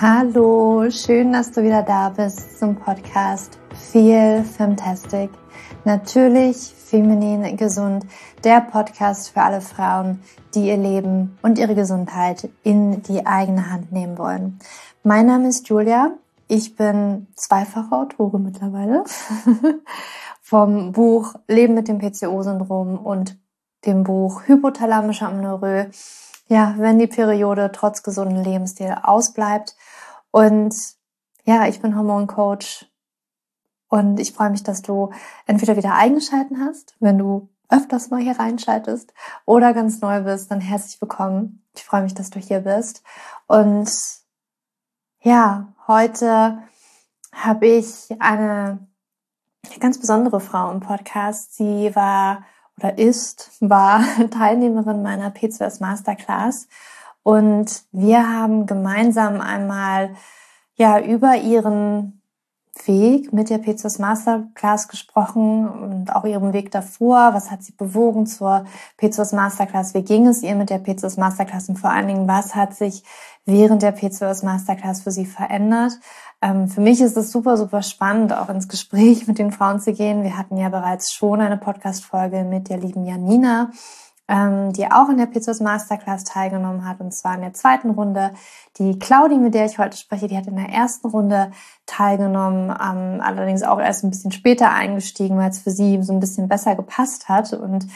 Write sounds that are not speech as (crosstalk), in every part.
Hallo, schön, dass du wieder da bist zum Podcast Feel Fantastic. Natürlich feminin gesund, der Podcast für alle Frauen, die ihr Leben und ihre Gesundheit in die eigene Hand nehmen wollen. Mein Name ist Julia. Ich bin zweifache Autorin mittlerweile (laughs) vom Buch Leben mit dem PCO-Syndrom und dem Buch Hypothalamische Amnorö ja, wenn die Periode trotz gesunden Lebensstil ausbleibt. Und ja, ich bin Hormoncoach und ich freue mich, dass du entweder wieder eingeschalten hast, wenn du öfters mal hier reinschaltest oder ganz neu bist, dann herzlich willkommen. Ich freue mich, dass du hier bist. Und ja, heute habe ich eine ganz besondere Frau im Podcast. Sie war oder ist, war (laughs) Teilnehmerin meiner P2S Masterclass. Und wir haben gemeinsam einmal ja über ihren Weg mit der P2S Masterclass gesprochen und auch ihren Weg davor. Was hat sie bewogen zur P2S Masterclass? Wie ging es ihr mit der P2S Masterclass? Und vor allen Dingen, was hat sich während der P2S Masterclass für sie verändert? Ähm, für mich ist es super, super spannend, auch ins Gespräch mit den Frauen zu gehen. Wir hatten ja bereits schon eine Podcast-Folge mit der lieben Janina, ähm, die auch in der Pizzos Masterclass teilgenommen hat, und zwar in der zweiten Runde. Die Claudi, mit der ich heute spreche, die hat in der ersten Runde teilgenommen, ähm, allerdings auch erst ein bisschen später eingestiegen, weil es für sie so ein bisschen besser gepasst hat. Und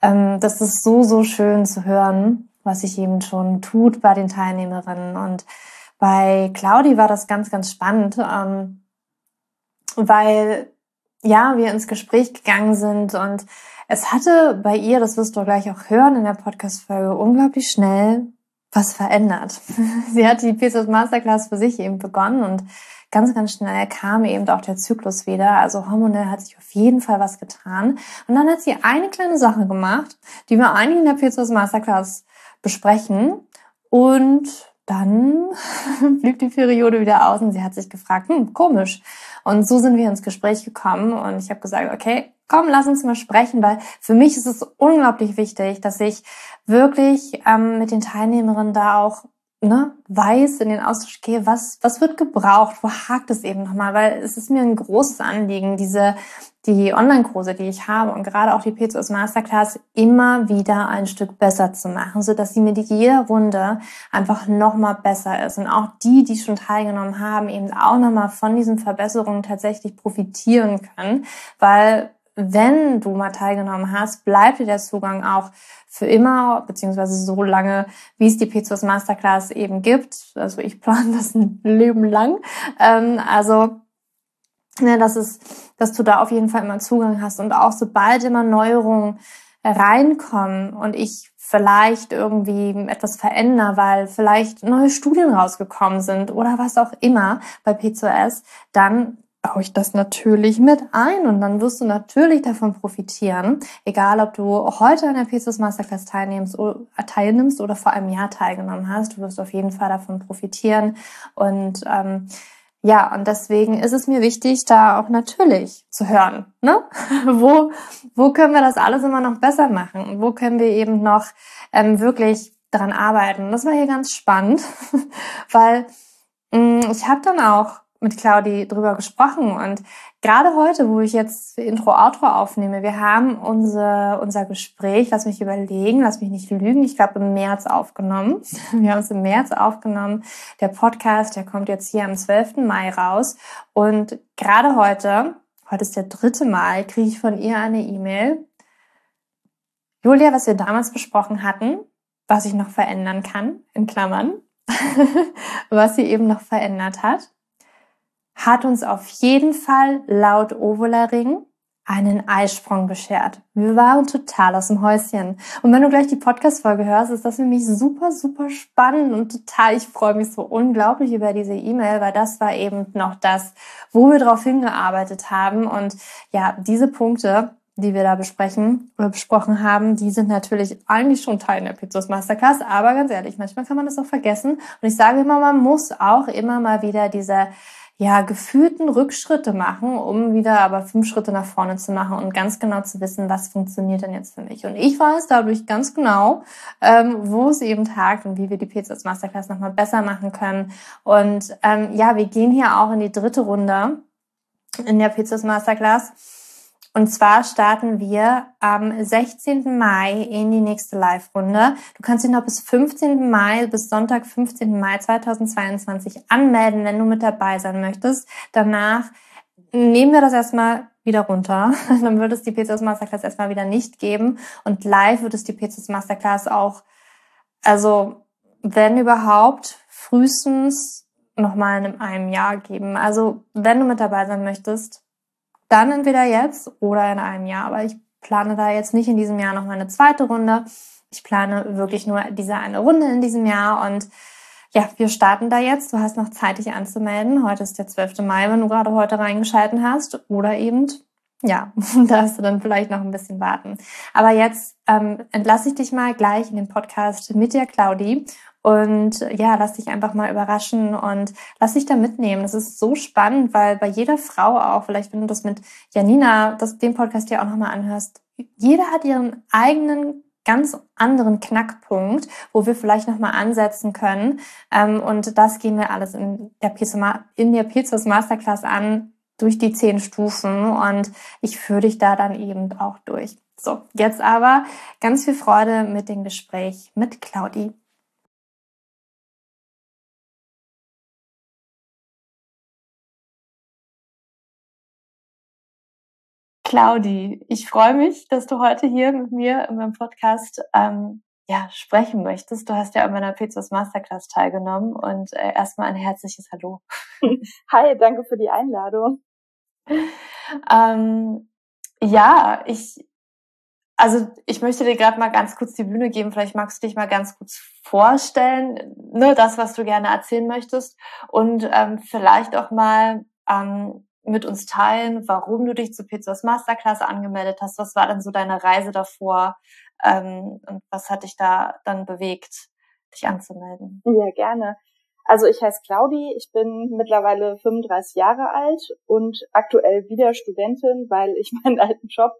ähm, das ist so, so schön zu hören, was sich eben schon tut bei den Teilnehmerinnen und bei Claudi war das ganz, ganz spannend, ähm, weil ja, wir ins Gespräch gegangen sind und es hatte bei ihr, das wirst du gleich auch hören in der Podcast-Folge, unglaublich schnell was verändert. (laughs) Sie hat die Pieces Masterclass für sich eben begonnen und ganz, ganz schnell kam eben auch der Zyklus wieder. Also hormonell hat sich auf jeden Fall was getan. Und dann hat sie eine kleine Sache gemacht, die wir eigentlich in der Pieces Masterclass besprechen. Und dann (laughs) blieb die Periode wieder aus und sie hat sich gefragt, hm, komisch. Und so sind wir ins Gespräch gekommen und ich habe gesagt, okay, komm, lass uns mal sprechen, weil für mich ist es unglaublich wichtig, dass ich wirklich ähm, mit den Teilnehmerinnen da auch ne, weiß, in den Austausch gehe, was, was wird gebraucht, wo hakt es eben nochmal, weil es ist mir ein großes Anliegen, diese, die Online-Kurse, die ich habe und gerade auch die PCOS Masterclass immer wieder ein Stück besser zu machen, so dass sie mir die jede Runde einfach nochmal besser ist. Und auch die, die schon teilgenommen haben, eben auch nochmal von diesen Verbesserungen tatsächlich profitieren können, weil wenn du mal teilgenommen hast, bleibt dir der Zugang auch für immer, beziehungsweise so lange, wie es die P2S Masterclass eben gibt. Also ich plane das ein Leben lang. Ähm, also, ne, das ist, dass du da auf jeden Fall immer Zugang hast und auch sobald immer Neuerungen reinkommen und ich vielleicht irgendwie etwas verändere, weil vielleicht neue Studien rausgekommen sind oder was auch immer bei P2S, dann baue ich das natürlich mit ein und dann wirst du natürlich davon profitieren, egal ob du heute an der PCOS Masterclass teilnimmst, teilnimmst oder vor einem Jahr teilgenommen hast, du wirst auf jeden Fall davon profitieren und ähm, ja, und deswegen ist es mir wichtig, da auch natürlich zu hören. Ne? (laughs) wo, wo können wir das alles immer noch besser machen? Wo können wir eben noch ähm, wirklich daran arbeiten? Das war hier ganz spannend, (laughs) weil mh, mm, ich habe dann auch mit Claudi drüber gesprochen und gerade heute, wo ich jetzt Intro Outro aufnehme, wir haben unser unser Gespräch, lass mich überlegen, lass mich nicht lügen, ich glaube im März aufgenommen. (laughs) Wir haben es im März aufgenommen. Der Podcast, der kommt jetzt hier am 12. Mai raus und gerade heute, heute ist der dritte Mai, kriege ich von ihr eine E-Mail. Julia, was wir damals besprochen hatten, was ich noch verändern kann, in Klammern, (laughs) was sie eben noch verändert hat hat uns auf jeden Fall laut Ovularing einen Eisprung beschert. Wir waren total aus dem Häuschen. Und wenn du gleich die Podcast-Folge hörst, ist das für mich super, super spannend und total, ich freue mich so unglaublich über diese E-Mail, weil das war eben noch das, wo wir drauf hingearbeitet haben. Und ja, diese Punkte, die wir da besprechen oder besprochen haben, die sind natürlich eigentlich schon Teil der Pizzos Masterclass, aber ganz ehrlich, manchmal kann man das auch vergessen. Und ich sage immer, man muss auch immer mal wieder diese ja, gefühlten Rückschritte machen, um wieder aber fünf Schritte nach vorne zu machen und ganz genau zu wissen, was funktioniert denn jetzt für mich. Und ich weiß dadurch ganz genau, ähm, wo es eben tagt und wie wir die PCS Masterclass nochmal besser machen können. Und ähm, ja, wir gehen hier auch in die dritte Runde in der PCS Masterclass. Und zwar starten wir am 16. Mai in die nächste Live-Runde. Du kannst dich noch bis 15. Mai, bis Sonntag, 15. Mai 2022 anmelden, wenn du mit dabei sein möchtest. Danach nehmen wir das erstmal wieder runter. (laughs) Dann wird es die PCS Masterclass erstmal wieder nicht geben. Und live wird es die PCS Masterclass auch, also wenn überhaupt, frühestens nochmal in einem Jahr geben. Also wenn du mit dabei sein möchtest, dann entweder jetzt oder in einem Jahr. Aber ich plane da jetzt nicht in diesem Jahr noch mal eine zweite Runde. Ich plane wirklich nur diese eine Runde in diesem Jahr und ja, wir starten da jetzt. Du hast noch Zeit, dich anzumelden. Heute ist der 12. Mai, wenn du gerade heute reingeschalten hast. Oder eben, ja, (laughs) darfst du dann vielleicht noch ein bisschen warten. Aber jetzt ähm, entlasse ich dich mal gleich in den Podcast mit dir, Claudi. Und ja, lass dich einfach mal überraschen und lass dich da mitnehmen. Das ist so spannend, weil bei jeder Frau auch, vielleicht wenn du das mit Janina, das, den Podcast ja auch nochmal anhörst, jeder hat ihren eigenen ganz anderen Knackpunkt, wo wir vielleicht nochmal ansetzen können. Ähm, und das gehen wir alles in der Pizza, in der Pizzas Masterclass an, durch die zehn Stufen. Und ich führe dich da dann eben auch durch. So, jetzt aber ganz viel Freude mit dem Gespräch mit Claudi. Claudi, ich freue mich, dass du heute hier mit mir in meinem Podcast ähm, ja, sprechen möchtest. Du hast ja an meiner Pizzas Masterclass teilgenommen und äh, erstmal ein herzliches Hallo. (laughs) Hi, danke für die Einladung. Ähm, ja, ich, also ich möchte dir gerade mal ganz kurz die Bühne geben. Vielleicht magst du dich mal ganz kurz vorstellen, ne, das, was du gerne erzählen möchtest und ähm, vielleicht auch mal ähm, mit uns teilen, warum du dich zu Pizzas Masterclass angemeldet hast. Was war denn so deine Reise davor? Ähm, und was hat dich da dann bewegt, dich anzumelden? Ja, gerne. Also ich heiße Claudi, ich bin mittlerweile 35 Jahre alt und aktuell wieder Studentin, weil ich (laughs) meinen alten Job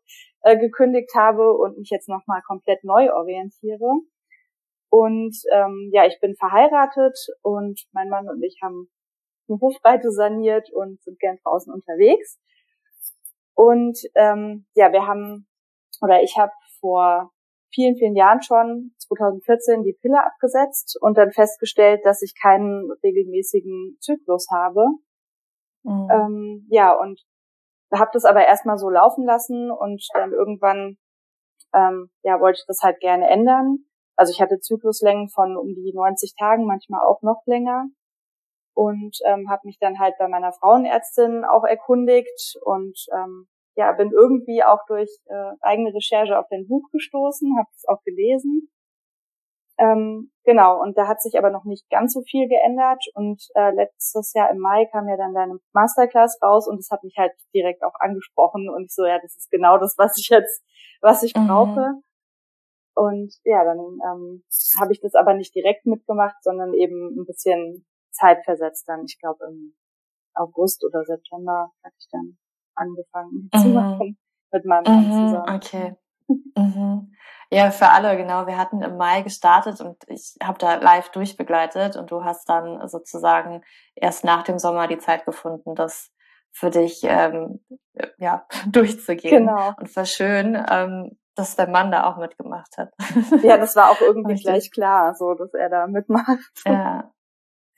äh, gekündigt habe und mich jetzt nochmal komplett neu orientiere. Und ähm, ja, ich bin verheiratet und mein Mann und ich haben eine Hofreite saniert und sind gern draußen unterwegs. Und ähm, ja, wir haben, oder ich habe vor vielen, vielen Jahren schon, 2014, die Pille abgesetzt und dann festgestellt, dass ich keinen regelmäßigen Zyklus habe. Mhm. Ähm, ja, und habe das aber erstmal so laufen lassen und dann irgendwann ähm, ja, wollte ich das halt gerne ändern. Also ich hatte Zykluslängen von um die 90 Tagen, manchmal auch noch länger und ähm, habe mich dann halt bei meiner Frauenärztin auch erkundigt und ähm, ja bin irgendwie auch durch äh, eigene Recherche auf dein Buch gestoßen, habe es auch gelesen. Ähm, genau, und da hat sich aber noch nicht ganz so viel geändert. Und äh, letztes Jahr im Mai kam ja dann deine Masterclass raus und das hat mich halt direkt auch angesprochen und ich so, ja, das ist genau das, was ich jetzt, was ich mhm. brauche. Und ja, dann ähm, habe ich das aber nicht direkt mitgemacht, sondern eben ein bisschen zeitversetzt dann, ich glaube im August oder September hatte ich dann angefangen (laughs) mhm. zu machen mit meinem Mann mhm, zusammen. Okay. (laughs) mhm. Ja, für alle, genau. Wir hatten im Mai gestartet und ich habe da live durchbegleitet und du hast dann sozusagen erst nach dem Sommer die Zeit gefunden, das für dich ähm, ja, (laughs) durchzugehen. Genau. Und war schön, ähm, dass der Mann da auch mitgemacht hat. Ja, das war auch irgendwie gleich klar, so dass er da mitmacht. Ja,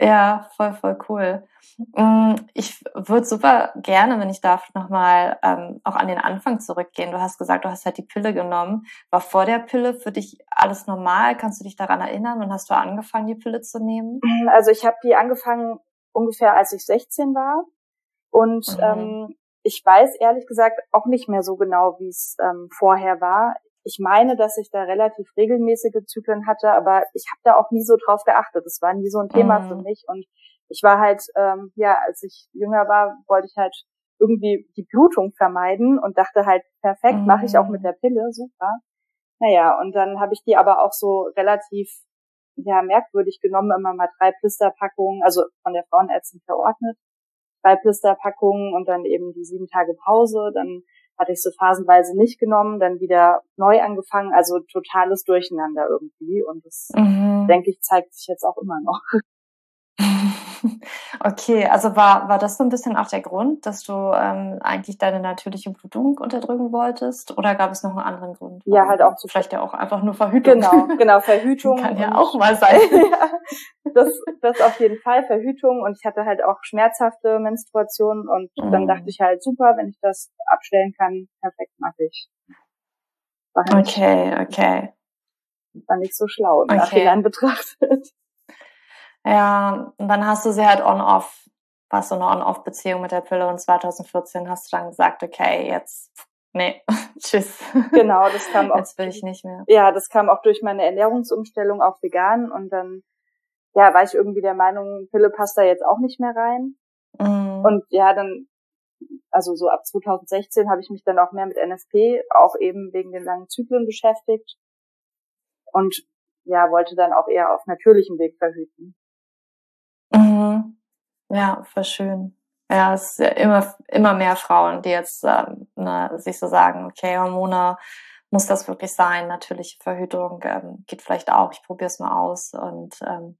ja, voll, voll cool. Mm, ich würde super gerne, wenn ich darf, nochmal ähm, auch an den Anfang zurückgehen. Du hast gesagt, du hast halt die Pille genommen. War vor der Pille für dich alles normal? Kannst du dich daran erinnern? Und hast du angefangen, die Pille zu nehmen? Also ich habe die angefangen ungefähr, als ich 16 war. Und mhm. ähm, ich weiß ehrlich gesagt auch nicht mehr so genau, wie es ähm, vorher war ich meine, dass ich da relativ regelmäßige Zyklen hatte, aber ich habe da auch nie so drauf geachtet. Das war nie so ein Thema mhm. für mich. Und ich war halt, ähm, ja, als ich jünger war, wollte ich halt irgendwie die Blutung vermeiden und dachte halt, perfekt, mhm. mache ich auch mit mhm. der Pille, super. Naja, und dann habe ich die aber auch so relativ ja, merkwürdig genommen, immer mal drei Blisterpackungen, also von der Frauenärztin verordnet, zwei Blisterpackungen und dann eben die sieben Tage Pause. Dann hatte ich so phasenweise nicht genommen, dann wieder neu angefangen. Also totales Durcheinander irgendwie. Und das, mhm. denke ich, zeigt sich jetzt auch immer noch. (laughs) Okay, also war, war das so ein bisschen auch der Grund, dass du ähm, eigentlich deine natürliche Blutung unterdrücken wolltest? Oder gab es noch einen anderen Grund? Ja, halt auch zu Vielleicht ja auch einfach nur Verhütung. Genau, genau, (laughs) Verhütung. Kann ja auch mal sein. (laughs) ja, das, das auf jeden Fall, Verhütung. Und ich hatte halt auch schmerzhafte Menstruationen. Und mhm. dann dachte ich halt, super, wenn ich das abstellen kann, perfekt mache ich. Halt okay, okay. War nicht so schlau im okay. Nachhinein betrachtet. Ja, und dann hast du sie halt on-off, warst so eine on-off-Beziehung mit der Pille und 2014 hast du dann gesagt, okay, jetzt, nee, (laughs) tschüss. Genau, das kam auch. Jetzt will ich nicht mehr. Ja, das kam auch durch meine Ernährungsumstellung auf vegan und dann, ja, war ich irgendwie der Meinung, Pille passt da jetzt auch nicht mehr rein. Mhm. Und ja, dann, also so ab 2016 habe ich mich dann auch mehr mit NFP, auch eben wegen den langen Zyklen beschäftigt. Und ja, wollte dann auch eher auf natürlichem Weg verhüten. Mhm. Ja, voll schön. Ja, es ist ja immer, immer mehr Frauen, die jetzt ähm, ne, sich so sagen, okay, Hormone muss das wirklich sein, natürliche Verhütung ähm, geht vielleicht auch, ich probiere es mal aus. Und ähm,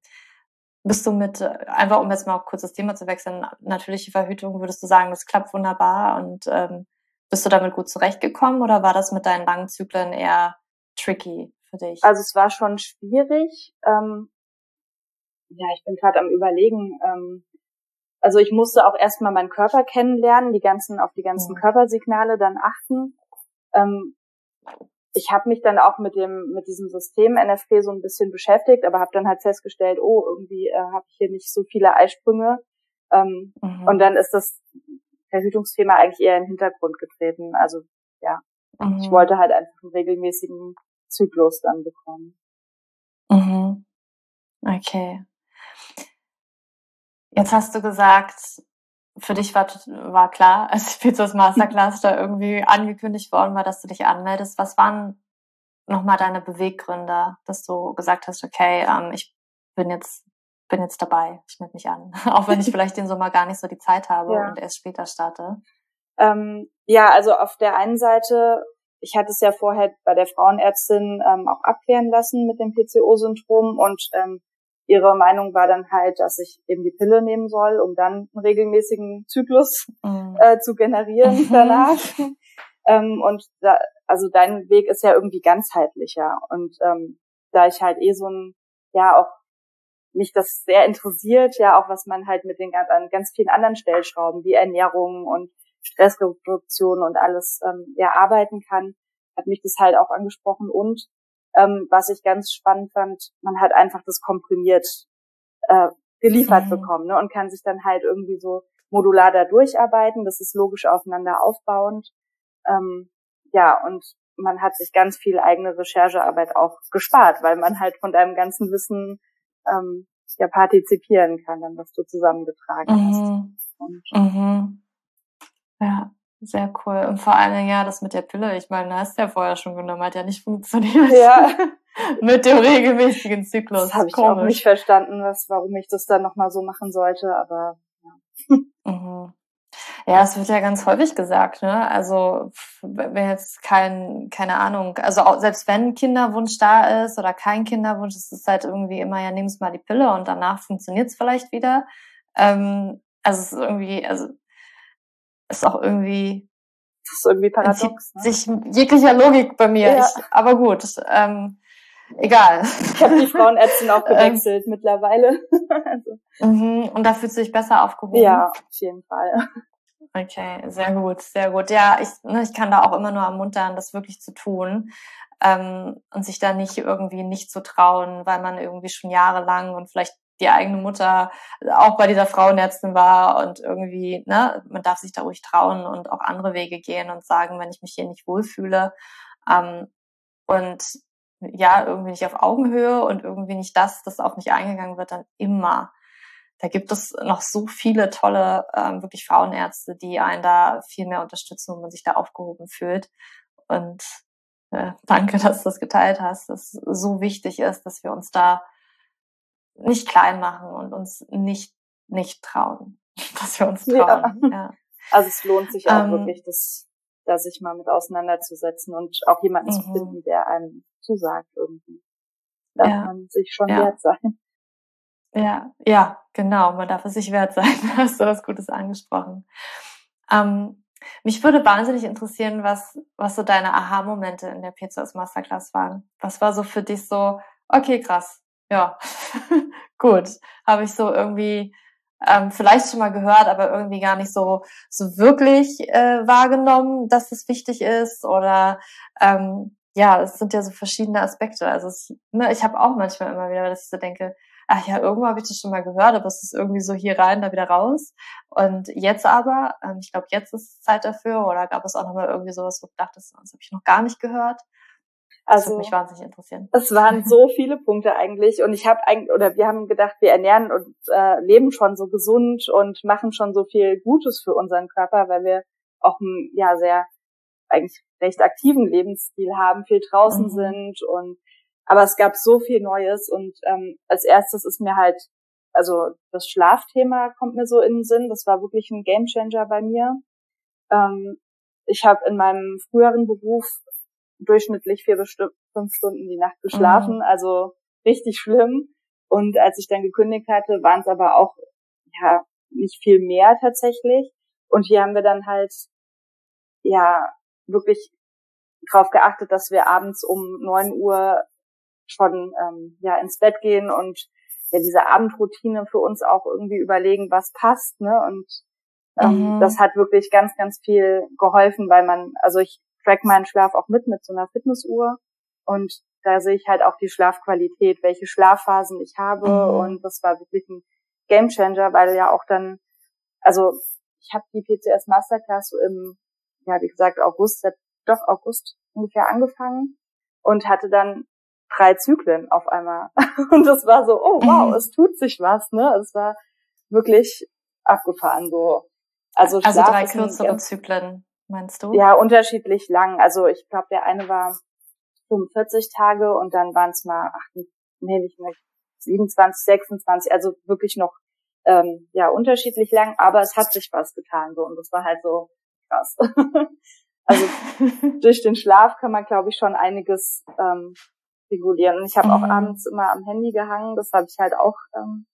bist du mit, einfach um jetzt mal kurz das Thema zu wechseln, natürliche Verhütung, würdest du sagen, das klappt wunderbar und ähm, bist du damit gut zurechtgekommen oder war das mit deinen langen Zyklen eher tricky für dich? Also es war schon schwierig. Ähm, ja, ich bin gerade am überlegen. Ähm, also ich musste auch erstmal meinen Körper kennenlernen, die ganzen, auf die ganzen mhm. Körpersignale dann achten. Ähm, ich habe mich dann auch mit dem mit diesem System NFP so ein bisschen beschäftigt, aber habe dann halt festgestellt, oh, irgendwie äh, habe ich hier nicht so viele Eisprünge. Ähm, mhm. Und dann ist das Verhütungsthema eigentlich eher in den Hintergrund getreten. Also ja, mhm. ich wollte halt einfach einen regelmäßigen Zyklus dann bekommen. Mhm. Okay. Jetzt hast du gesagt, für dich war, war klar, (laughs) als Pizzas Masterclass da irgendwie angekündigt worden war, dass du dich anmeldest. Was waren nochmal deine Beweggründe, dass du gesagt hast, okay, ähm, ich bin jetzt, bin jetzt dabei, ich melde mich an. (laughs) Auch wenn ich (laughs) vielleicht den Sommer gar nicht so die Zeit habe ja. und erst später starte. Ähm, ja, also auf der einen Seite, ich hatte es ja vorher bei der Frauenärztin ähm, auch abklären lassen mit dem PCO-Syndrom und ähm, ihre Meinung war dann halt, dass ich eben die Pille nehmen soll, um dann einen regelmäßigen Zyklus mhm. äh, zu generieren mhm. danach. (laughs) ähm, und da, also dein Weg ist ja irgendwie ganzheitlicher. Und ähm, da ich halt eh so ein, ja auch mich das sehr interessiert, ja auch was man halt mit den ganz, an ganz vielen anderen Stellschrauben wie Ernährung und Stressreduktion und alles ähm, ja arbeiten kann, hat mich das halt auch angesprochen und ähm, was ich ganz spannend fand, man hat einfach das komprimiert äh, geliefert mhm. bekommen ne, und kann sich dann halt irgendwie so modular da durcharbeiten. Das ist logisch aufeinander aufbauend. Ähm, ja, und man hat sich ganz viel eigene Recherchearbeit auch gespart, weil man halt von deinem ganzen Wissen ähm, ja partizipieren kann, dann was du zusammengetragen mhm. hast. Und mhm. Ja, sehr cool. Und vor allem, ja, das mit der Pille, ich meine, hast du ja vorher schon genommen, hat ja nicht funktioniert. Ja. (laughs) mit dem regelmäßigen Zyklus. Das habe ich Komisch. auch nicht verstanden, was, warum ich das dann nochmal so machen sollte, aber ja. (laughs) Mhm. Ja, es wird ja ganz häufig gesagt, ne? Also wenn jetzt kein, keine Ahnung, also auch, selbst wenn Kinderwunsch da ist oder kein Kinderwunsch, ist es halt irgendwie immer, ja, nimmst mal die Pille und danach funktioniert es vielleicht wieder. Ähm, also es ist irgendwie, also ist auch irgendwie das ist irgendwie paradox. Ne? sich jeglicher Logik bei mir. Ja. Ich, aber gut, ähm, egal. Ich habe die Frauenärztin auch (laughs) ähm, gewechselt mittlerweile. (laughs) also. mhm, und da fühlst du dich besser aufgehoben? Ja, auf jeden Fall. Okay, sehr gut, sehr gut. Ja, ich, ne, ich kann da auch immer nur ermuntern, das wirklich zu tun ähm, und sich da nicht irgendwie nicht zu trauen, weil man irgendwie schon jahrelang und vielleicht die eigene Mutter auch bei dieser Frauenärztin war und irgendwie, ne, man darf sich da ruhig trauen und auch andere Wege gehen und sagen, wenn ich mich hier nicht wohlfühle ähm, und ja, irgendwie nicht auf Augenhöhe und irgendwie nicht das, das auf mich eingegangen wird, dann immer. Da gibt es noch so viele tolle, ähm, wirklich Frauenärzte, die einen da viel mehr unterstützen und man sich da aufgehoben fühlt. Und äh, danke, (laughs) dass du das geteilt hast, dass es so wichtig ist, dass wir uns da nicht klein machen und uns nicht, nicht trauen. (laughs) dass wir uns trauen. Ja. ja. Also es lohnt sich auch ähm, wirklich, das, da sich mal mit auseinanderzusetzen und auch jemanden zu mhm. finden, der einem zusagt irgendwie. Darf ja. man sich schon ja. wert sein. Ja, ja, genau. Man darf es sich wert sein. (laughs) Hast du was Gutes angesprochen. Ähm, mich würde wahnsinnig interessieren, was, was so deine Aha-Momente in der PCOS Masterclass waren. Was war so für dich so, okay, krass, ja, (laughs) gut, habe ich so irgendwie ähm, vielleicht schon mal gehört, aber irgendwie gar nicht so so wirklich äh, wahrgenommen, dass es wichtig ist oder ähm, ja, es sind ja so verschiedene Aspekte. Also es, ne, ich habe auch manchmal immer wieder, dass ich so denke, ach ja, irgendwo habe ich das schon mal gehört, aber es ist irgendwie so hier rein, da wieder raus. Und jetzt aber, ähm, ich glaube, jetzt ist Zeit dafür, oder gab es auch nochmal irgendwie sowas, wo du dachtest, das habe ich noch gar nicht gehört. Das also, würde mich wahnsinnig interessieren. Es waren so (laughs) viele Punkte eigentlich und ich habe eigentlich oder wir haben gedacht, wir ernähren und äh, leben schon so gesund und machen schon so viel Gutes für unseren Körper, weil wir auch einen ja sehr eigentlich recht aktiven Lebensstil haben, viel draußen mhm. sind und aber es gab so viel Neues und ähm, als erstes ist mir halt, also das Schlafthema kommt mir so in den Sinn. Das war wirklich ein Gamechanger bei mir. Ähm, ich habe in meinem früheren Beruf durchschnittlich vier bis fünf Stunden die Nacht geschlafen, mhm. also richtig schlimm. Und als ich dann gekündigt hatte, waren es aber auch ja nicht viel mehr tatsächlich. Und hier haben wir dann halt ja wirklich darauf geachtet, dass wir abends um neun Uhr schon ähm, ja ins Bett gehen und ja diese Abendroutine für uns auch irgendwie überlegen, was passt, ne? Und ähm, mhm. das hat wirklich ganz, ganz viel geholfen, weil man, also ich track meinen Schlaf auch mit mit so einer Fitnessuhr und da sehe ich halt auch die Schlafqualität, welche Schlafphasen ich habe mhm. und das war wirklich ein Gamechanger, weil ja auch dann, also ich habe die PCS Masterclass so im, ja wie gesagt August, doch August ungefähr angefangen und hatte dann drei Zyklen auf einmal. (laughs) Und das war so, oh wow, mhm. es tut sich was, ne? Es war wirklich abgefahren so. Also, also drei kürzere Zyklen, meinst du? Ja, unterschiedlich lang. Also ich glaube, der eine war 45 Tage und dann waren es mal, ach, nee, nicht mehr, 27, 26, also wirklich noch ähm, ja unterschiedlich lang, aber es hat sich was getan so und das war halt so krass. (laughs) also (laughs) durch den Schlaf kann man, glaube ich, schon einiges ähm, regulieren. Und ich habe mhm. auch abends immer am Handy gehangen, das habe ich halt auch ähm,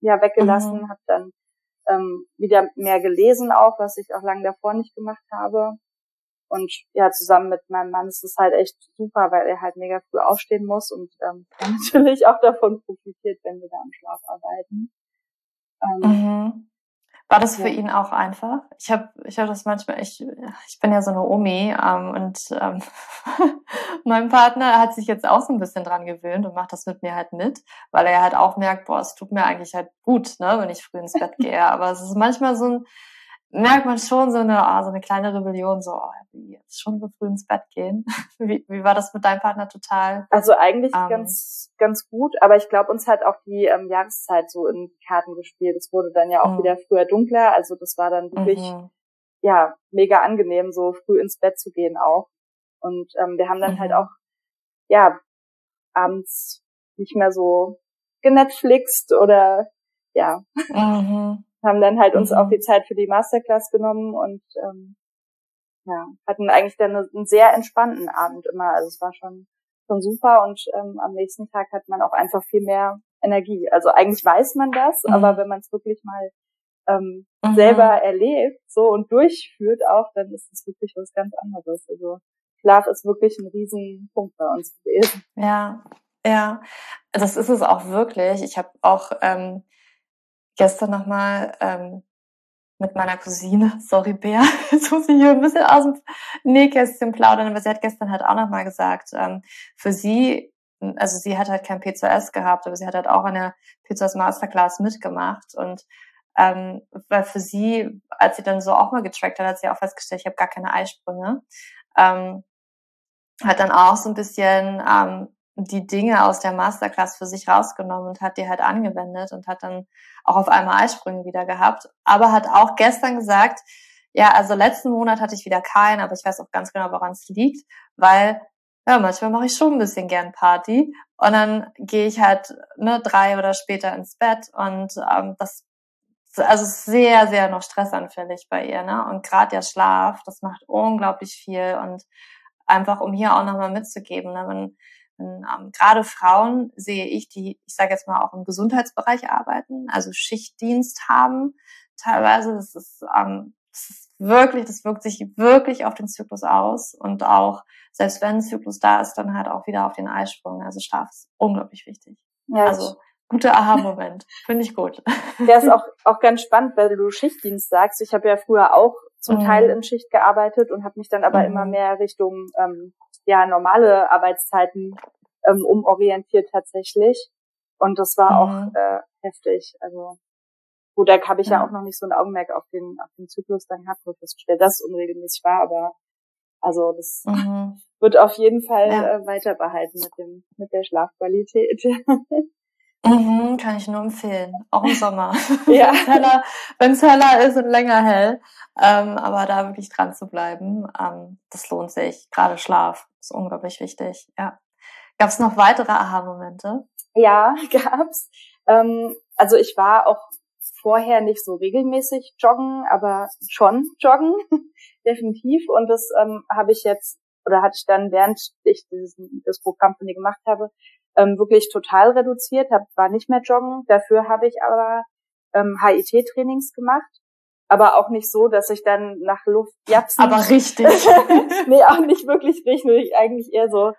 ja weggelassen, mhm. habe dann ähm, wieder mehr gelesen auch, was ich auch lange davor nicht gemacht habe. Und ja, zusammen mit meinem Mann ist es halt echt super, weil er halt mega früh aufstehen muss und ähm, (laughs) natürlich auch davon profitiert, wenn wir da am Schlaf arbeiten. Ähm, mhm. War das für ja. ihn auch einfach? Ich habe ich hab das manchmal, ich, ich bin ja so eine Omi ähm, und ähm, (laughs) mein Partner hat sich jetzt auch so ein bisschen dran gewöhnt und macht das mit mir halt mit, weil er halt auch merkt, boah, es tut mir eigentlich halt gut, ne, wenn ich früh ins Bett (laughs) gehe. Aber es ist manchmal so ein, merkt man schon so eine, oh, so eine kleine Rebellion, so, oh, jetzt schon so früh ins Bett gehen. (laughs) Wie, wie war das mit deinem Partner total? Also eigentlich ähm, ganz, ganz gut, aber ich glaube, uns hat auch die ähm, Jahreszeit so in Karten gespielt. Es wurde dann ja auch mhm. wieder früher dunkler, also das war dann wirklich, mhm. ja, mega angenehm, so früh ins Bett zu gehen auch. Und ähm, wir haben dann halt mhm. halt auch, ja, abends nicht mehr so genetflixt oder ja. Mhm haben dann halt uns mhm. auch die Zeit für die Masterclass genommen und ähm, ja, hatten eigentlich dann einen sehr entspannten Abend immer. Also es war schon schon super und ähm, am nächsten Tag hat man auch einfach viel mehr Energie. Also eigentlich weiß man das, mhm. aber wenn man es wirklich mal ähm, mhm. selber erlebt so und durchführt auch, dann ist es wirklich was ganz anderes. Also Schlaf ist wirklich ein Riesenpunkt bei uns gewesen. Ja, ja, das ist es auch wirklich. Ich habe auch ähm, gestern nochmal ähm, mit meiner Cousine, sorry Bea, (laughs) jetzt muss ich hier ein bisschen aus dem Nähkästchen plaudern, aber sie hat gestern halt auch nochmal gesagt, ähm, für sie, also sie hat halt kein P2S gehabt, aber sie hat halt auch eine P2S Masterclass mitgemacht und ähm, weil für sie, als sie dann so auch mal getrackt hat, hat sie auch festgestellt, ich habe gar keine Eisprünge. Ähm, hat dann auch so ein bisschen ähm, die Dinge aus der Masterclass für sich rausgenommen und hat die halt angewendet und hat dann auch auf einmal Eisprünge wieder gehabt. Aber hat auch gestern gesagt, ja, also letzten Monat hatte ich wieder keinen, aber ich weiß auch ganz genau, woran es liegt, weil ja, manchmal mache ich schon ein bisschen gern Party und dann gehe ich halt ne, drei oder später ins Bett und ähm, das also sehr, sehr noch stressanfällig bei ihr, ne? Und gerade der Schlaf, das macht unglaublich viel und einfach um hier auch nochmal mitzugeben, ne? wenn, ähm, gerade Frauen sehe ich, die, ich sage jetzt mal auch im Gesundheitsbereich arbeiten, also Schichtdienst haben, teilweise, das ist, ähm, das ist wirklich, das wirkt sich wirklich auf den Zyklus aus und auch, selbst wenn ein Zyklus da ist, dann halt auch wieder auf den Eisprung. Also Schlaf ist unglaublich wichtig. Ja, also guter Aha-Moment. (laughs) Finde ich gut. Der ist auch, auch ganz spannend, weil du Schichtdienst sagst. Ich habe ja früher auch zum mhm. Teil in Schicht gearbeitet und habe mich dann aber mhm. immer mehr Richtung ähm, ja normale Arbeitszeiten ähm, umorientiert tatsächlich. Und das war mhm. auch äh, heftig. Also gut, da habe ich ja. ja. auch noch nicht so ein Augenmerk auf den auf den Zyklus dann gehabt, wo ich festgestellt, dass es unregelmäßig war, aber also das mhm. wird auf jeden Fall ja. äh, weiter behalten mit dem mit der Schlafqualität. (laughs) Mhm, kann ich nur empfehlen. Auch im Sommer. (laughs) ja. Wenn es heller, heller ist und länger hell. Ähm, aber da wirklich dran zu bleiben, ähm, das lohnt sich. Gerade Schlaf ist unglaublich wichtig. Ja. Gab es noch weitere Aha-Momente? Ja, (laughs) gab's. Ähm, also ich war auch vorher nicht so regelmäßig joggen, aber schon joggen, (laughs) definitiv. Und das ähm, habe ich jetzt, oder hatte ich dann, während ich dieses, das Programm von dir gemacht habe, ähm, wirklich total reduziert, hab, war nicht mehr joggen. Dafür habe ich aber ähm, HIT-Trainings gemacht. Aber auch nicht so, dass ich dann nach Luft japsen. Aber richtig. (laughs) nee, auch nicht wirklich richtig. Eigentlich eher so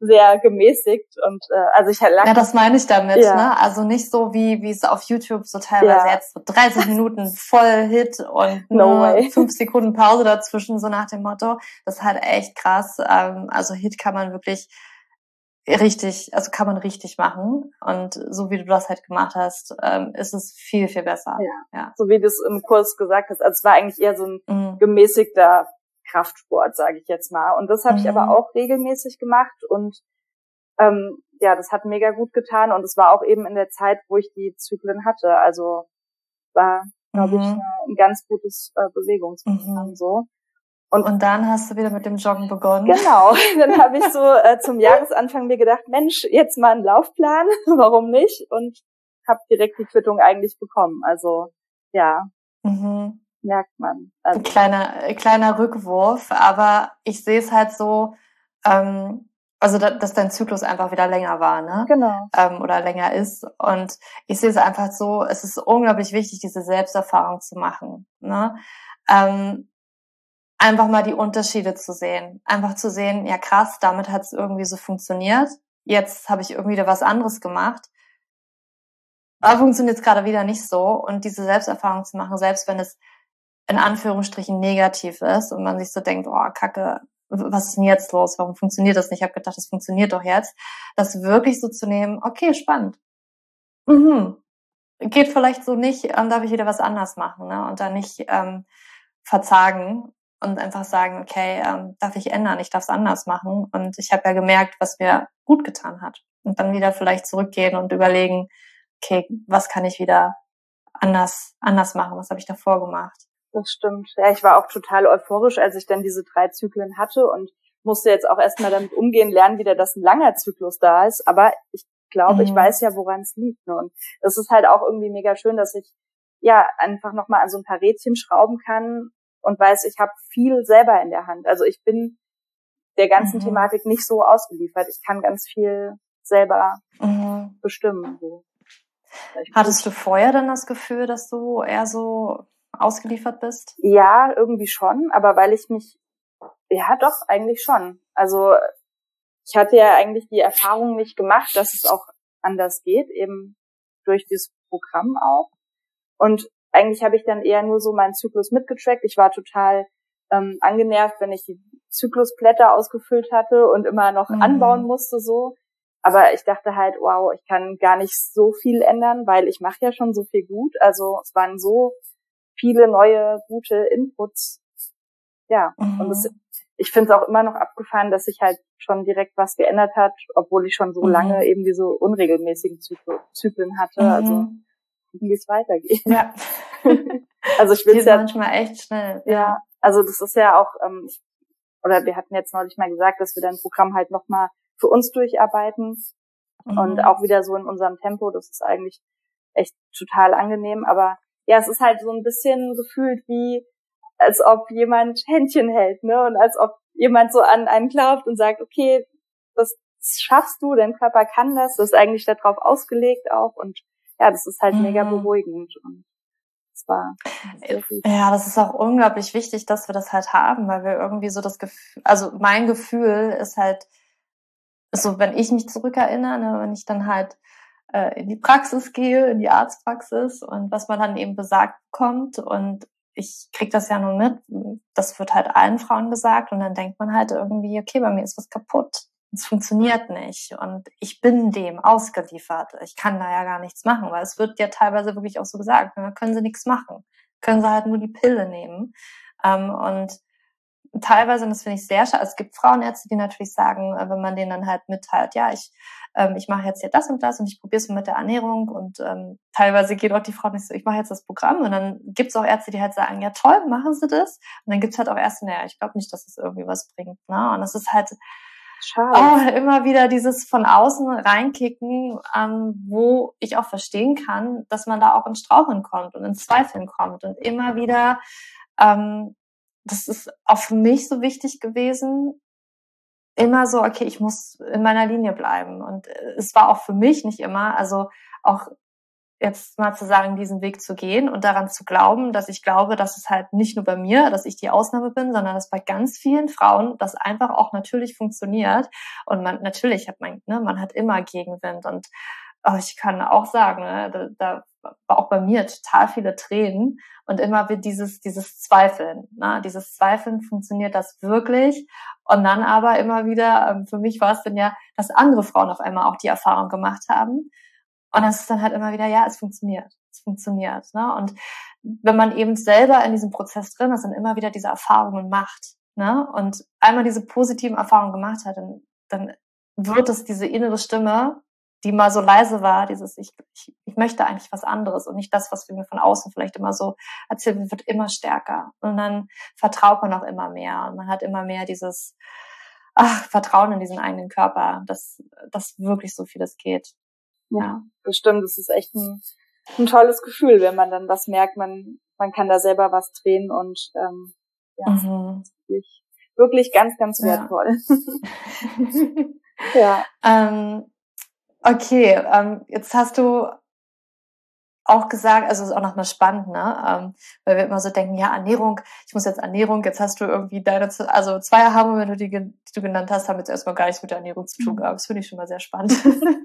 sehr gemäßigt und äh, also ich lag Ja, das meine ich damit, ja. ne? Also nicht so wie wie es auf YouTube so teilweise ja. jetzt so 30 Minuten (laughs) voll Hit und no nur fünf Sekunden Pause dazwischen, so nach dem Motto. Das ist halt echt krass. Ähm, also Hit kann man wirklich richtig, also kann man richtig machen. Und so wie du das halt gemacht hast, ähm, ist es viel, viel besser. Ja. ja. So wie du es im Kurs gesagt hast. Also es war eigentlich eher so ein mhm. gemäßigter Kraftsport, sage ich jetzt mal. Und das habe mhm. ich aber mhm. auch regelmäßig gemacht und ähm, ja, das hat mega gut getan und es war auch eben in der Zeit, wo ich die Zyklen hatte. Also war, glaube mhm. ich, ein ganz gutes äh, Bewegungsprogramm so. Und, und dann hast du wieder mit dem Joggen begonnen. Genau. (laughs) Dann habe ich so äh, zum Jahresanfang mir gedacht, Mensch, jetzt mal einen Laufplan, (laughs) warum nicht? Und habe direkt die Quittung eigentlich bekommen. Also ja, mhm. merkt man. Also, ein kleiner, kleiner Rückwurf, aber ich sehe es halt so, ähm, also da, dass dein Zyklus einfach wieder länger war, ne? Genau. Ähm, oder länger ist. Und ich sehe es einfach so, es ist unglaublich wichtig, diese Selbsterfahrung zu machen. Ne? Ähm, einfach mal die Unterschiede zu sehen. Einfach zu sehen, ja krass, damit hat es irgendwie so funktioniert. Jetzt habe ich irgendwie wieder was anderes gemacht. Aber funktioniert es gerade wieder nicht so. Und diese Selbsterfahrung zu machen, selbst wenn es in Anführungsstrichen negativ ist und man sich so denkt, oh, Kacke, was ist denn jetzt los? Warum funktioniert das nicht? Ich habe gedacht, das funktioniert doch jetzt. Das wirklich so zu nehmen, okay, spannend. Mhm. Geht vielleicht so nicht, dann darf ich wieder was anders machen, ne? Und dann nicht ähm, verzagen und einfach sagen, okay, ähm, darf ich ändern, ich darf es anders machen. Und ich habe ja gemerkt, was mir gut getan hat. Und dann wieder vielleicht zurückgehen und überlegen, okay, was kann ich wieder anders, anders machen? Was habe ich davor gemacht? Das stimmt. Ja, ich war auch total euphorisch, als ich dann diese drei Zyklen hatte und musste jetzt auch erstmal damit umgehen, lernen wieder, dass ein langer Zyklus da ist. Aber ich glaube, mhm. ich weiß ja, woran es liegt. Ne? Und das ist halt auch irgendwie mega schön, dass ich ja einfach nochmal an so ein paar Rädchen schrauben kann und weiß, ich habe viel selber in der Hand. Also ich bin der ganzen mhm. Thematik nicht so ausgeliefert. Ich kann ganz viel selber mhm. bestimmen. So. Hattest du vorher dann das Gefühl, dass du eher so ausgeliefert bist? Ja, irgendwie schon, aber weil ich mich, ja doch, eigentlich schon. Also ich hatte ja eigentlich die Erfahrung nicht gemacht, dass es auch anders geht, eben durch dieses Programm auch. Und eigentlich habe ich dann eher nur so meinen Zyklus mitgetrackt. Ich war total ähm, angenervt, wenn ich die Zyklusblätter ausgefüllt hatte und immer noch mhm. anbauen musste so. Aber ich dachte halt, wow, ich kann gar nicht so viel ändern, weil ich mache ja schon so viel gut. Also es waren so viele neue gute Inputs. Ja, mhm. und es, ich finde es auch immer noch abgefahren, dass sich halt schon direkt was geändert hat, obwohl ich schon so mhm. lange eben diese unregelmäßigen Zyklen hatte. Also mhm wie es weitergeht. Ja. (laughs) (laughs) also ich will ja manchmal echt schnell. Ja. Also das ist ja auch, ähm, ich, oder wir hatten jetzt neulich mal gesagt, dass wir dein Programm halt nochmal für uns durcharbeiten mhm. und auch wieder so in unserem Tempo. Das ist eigentlich echt total angenehm. Aber ja, es ist halt so ein bisschen gefühlt wie, als ob jemand Händchen hält, ne? Und als ob jemand so an einen glaubt und sagt, okay, das schaffst du, dein Körper kann das, das ist eigentlich darauf ausgelegt auch und ja, das ist halt mhm. mega beruhigend und war Ja, das ist auch unglaublich wichtig, dass wir das halt haben, weil wir irgendwie so das Gefühl, also mein Gefühl ist halt so, wenn ich mich zurückerinnere, ne, wenn ich dann halt äh, in die Praxis gehe, in die Arztpraxis und was man dann eben besagt bekommt und ich krieg das ja nur mit, das wird halt allen Frauen gesagt und dann denkt man halt irgendwie, okay, bei mir ist was kaputt. Es funktioniert nicht und ich bin dem ausgeliefert. Ich kann da ja gar nichts machen, weil es wird ja teilweise wirklich auch so gesagt, da ne, können sie nichts machen. Können sie halt nur die Pille nehmen. Ähm, und teilweise, und das finde ich sehr schade, es gibt Frauenärzte, die natürlich sagen, äh, wenn man denen dann halt mitteilt, ja, ich, ähm, ich mache jetzt hier das und das und ich probiere es mit der Ernährung und ähm, teilweise geht auch die Frau nicht so, ich mache jetzt das Programm und dann gibt es auch Ärzte, die halt sagen, ja toll, machen Sie das. Und dann gibt es halt auch Ärzte, naja, ich glaube nicht, dass es das irgendwie was bringt. Ne? Und das ist halt Schade. Oh, immer wieder dieses von außen reinkicken, ähm, wo ich auch verstehen kann, dass man da auch in Straucheln kommt und in Zweifeln kommt und immer wieder ähm, das ist auch für mich so wichtig gewesen, immer so, okay, ich muss in meiner Linie bleiben. Und äh, es war auch für mich nicht immer, also auch jetzt mal zu sagen, diesen Weg zu gehen und daran zu glauben, dass ich glaube, dass es halt nicht nur bei mir, dass ich die Ausnahme bin, sondern dass bei ganz vielen Frauen das einfach auch natürlich funktioniert. Und man, natürlich hat man, ne, man hat immer Gegenwind und oh, ich kann auch sagen, ne, da, da war auch bei mir total viele Tränen und immer wird dieses, dieses Zweifeln, ne? dieses Zweifeln, funktioniert das wirklich? Und dann aber immer wieder, ähm, für mich war es dann ja, dass andere Frauen auf einmal auch die Erfahrung gemacht haben. Und das ist dann halt immer wieder, ja, es funktioniert, es funktioniert. Ne? Und wenn man eben selber in diesem Prozess drin ist und immer wieder diese Erfahrungen macht ne? und einmal diese positiven Erfahrungen gemacht hat, dann, dann wird es diese innere Stimme, die mal so leise war, dieses ich, ich, ich möchte eigentlich was anderes und nicht das, was mir von außen vielleicht immer so erzählt wird, wird immer stärker. Und dann vertraut man auch immer mehr und man hat immer mehr dieses ach, Vertrauen in diesen eigenen Körper, dass, dass wirklich so vieles geht. Ja, bestimmt. Das ist echt ein, ein tolles Gefühl, wenn man dann was merkt, man, man kann da selber was drehen und ähm, ja, mhm. wirklich, wirklich ganz, ganz wertvoll. Ja. (laughs) ja. Ähm, Okay, ähm, jetzt hast du auch gesagt, also ist auch nochmal spannend, ne? Ähm, weil wir immer so denken, ja, Ernährung, ich muss jetzt Ernährung, jetzt hast du irgendwie deine, also zwei Aha-Momente, die, die du genannt hast, haben jetzt erstmal gar nichts mit der Ernährung zu tun mhm. gehabt. Das finde ich schon mal sehr spannend,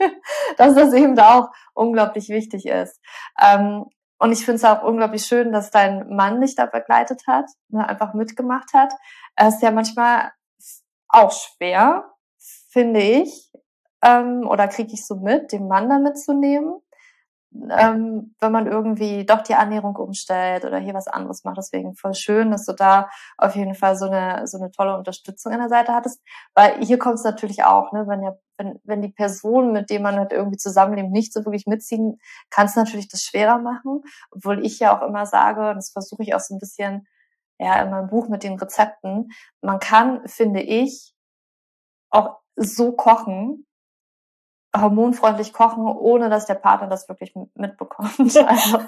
(laughs) dass das eben da auch unglaublich wichtig ist. Ähm, und ich finde es auch unglaublich schön, dass dein Mann dich da begleitet hat, ne, einfach mitgemacht hat. Es ist ja manchmal auch schwer, finde ich, ähm, oder kriege ich so mit, den Mann da mitzunehmen, ähm, wenn man irgendwie doch die Ernährung umstellt oder hier was anderes macht. Deswegen voll schön, dass du da auf jeden Fall so eine so eine tolle Unterstützung an der Seite hattest. Weil hier kommt es natürlich auch, ne, wenn ja, wenn, wenn die Person, mit dem man halt irgendwie zusammenlebt, nicht so wirklich mitziehen, kann es natürlich das schwerer machen. Obwohl ich ja auch immer sage, und das versuche ich auch so ein bisschen ja in meinem Buch mit den Rezepten, man kann, finde ich, auch so kochen, hormonfreundlich kochen, ohne dass der Partner das wirklich mitbekommt. (laughs) Also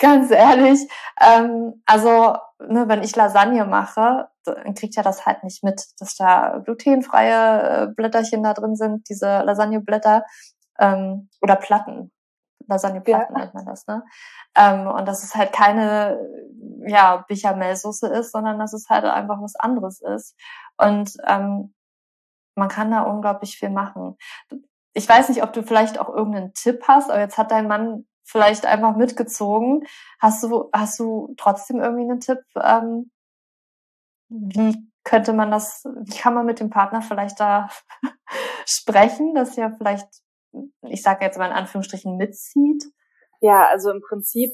ganz ehrlich, ähm, also ne, wenn ich Lasagne mache, dann kriegt er das halt nicht mit, dass da glutenfreie äh, Blätterchen da drin sind, diese Lasagneblätter ähm, oder Platten. Lasagneplatten ja. nennt man das, ne? Ähm, und dass es halt keine ja, Bichamelsoße ist, sondern dass es halt einfach was anderes ist. Und ähm, man kann da unglaublich viel machen ich weiß nicht, ob du vielleicht auch irgendeinen Tipp hast, aber jetzt hat dein Mann vielleicht einfach mitgezogen. Hast du, hast du trotzdem irgendwie einen Tipp? Ähm, wie könnte man das, wie kann man mit dem Partner vielleicht da (laughs) sprechen, dass er vielleicht, ich sage jetzt mal in Anführungsstrichen, mitzieht? Ja, also im Prinzip,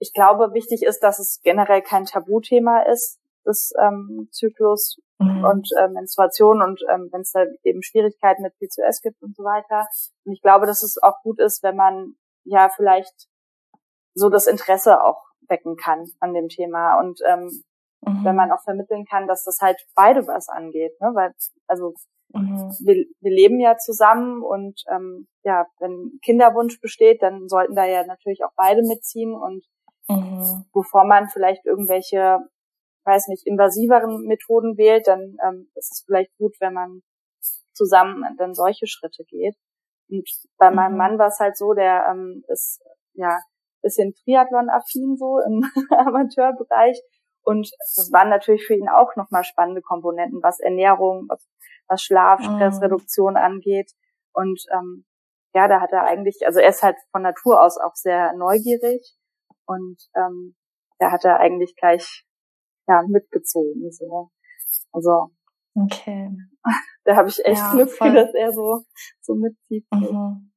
ich glaube, wichtig ist, dass es generell kein Tabuthema ist, des ähm, Zyklus mhm. und äh, Menstruation und ähm, wenn es da eben Schwierigkeiten mit PCOS gibt und so weiter. Und ich glaube, dass es auch gut ist, wenn man ja vielleicht so das Interesse auch wecken kann an dem Thema und ähm, mhm. wenn man auch vermitteln kann, dass das halt beide was angeht, ne? weil also mhm. wir, wir leben ja zusammen und ähm, ja, wenn Kinderwunsch besteht, dann sollten da ja natürlich auch beide mitziehen und mhm. bevor man vielleicht irgendwelche, weiß nicht, invasiveren Methoden wählt, dann ähm, ist es vielleicht gut, wenn man zusammen dann solche Schritte geht. Und bei mhm. meinem Mann war es halt so, der ähm, ist ja bisschen Triathlon-affin so im (laughs) Amateurbereich. Und das waren natürlich für ihn auch nochmal spannende Komponenten, was Ernährung, was, was Schlaf, mhm. Stressreduktion angeht. Und ähm, ja, da hat er eigentlich, also er ist halt von Natur aus auch sehr neugierig und ähm, da hat er eigentlich gleich ja mitgezogen. So. Also okay. (laughs) da habe ich echt ja, Glück, voll. dass er so so mitzieht. Mhm.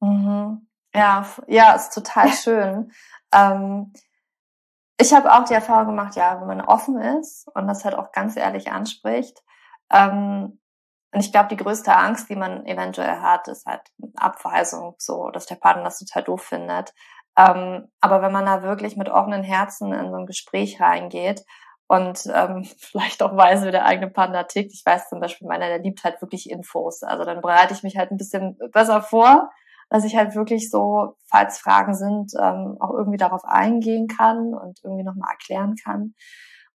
Mhm. Ja, ja, ist total (laughs) schön. ähm, ich habe auch die Erfahrung gemacht, ja, wenn man offen ist und das halt auch ganz ehrlich anspricht. Ähm, und ich glaube, die größte Angst, die man eventuell hat, ist halt Abweisung, so, dass der Partner das total doof findet. Ähm, aber wenn man da wirklich mit offenen Herzen in so ein Gespräch reingeht und ähm, (laughs) vielleicht auch weiß, wie der eigene Partner tickt. Ich weiß zum Beispiel, meiner, der liebt halt wirklich Infos. Also dann bereite ich mich halt ein bisschen besser vor dass ich halt wirklich so, falls Fragen sind, ähm, auch irgendwie darauf eingehen kann und irgendwie nochmal erklären kann.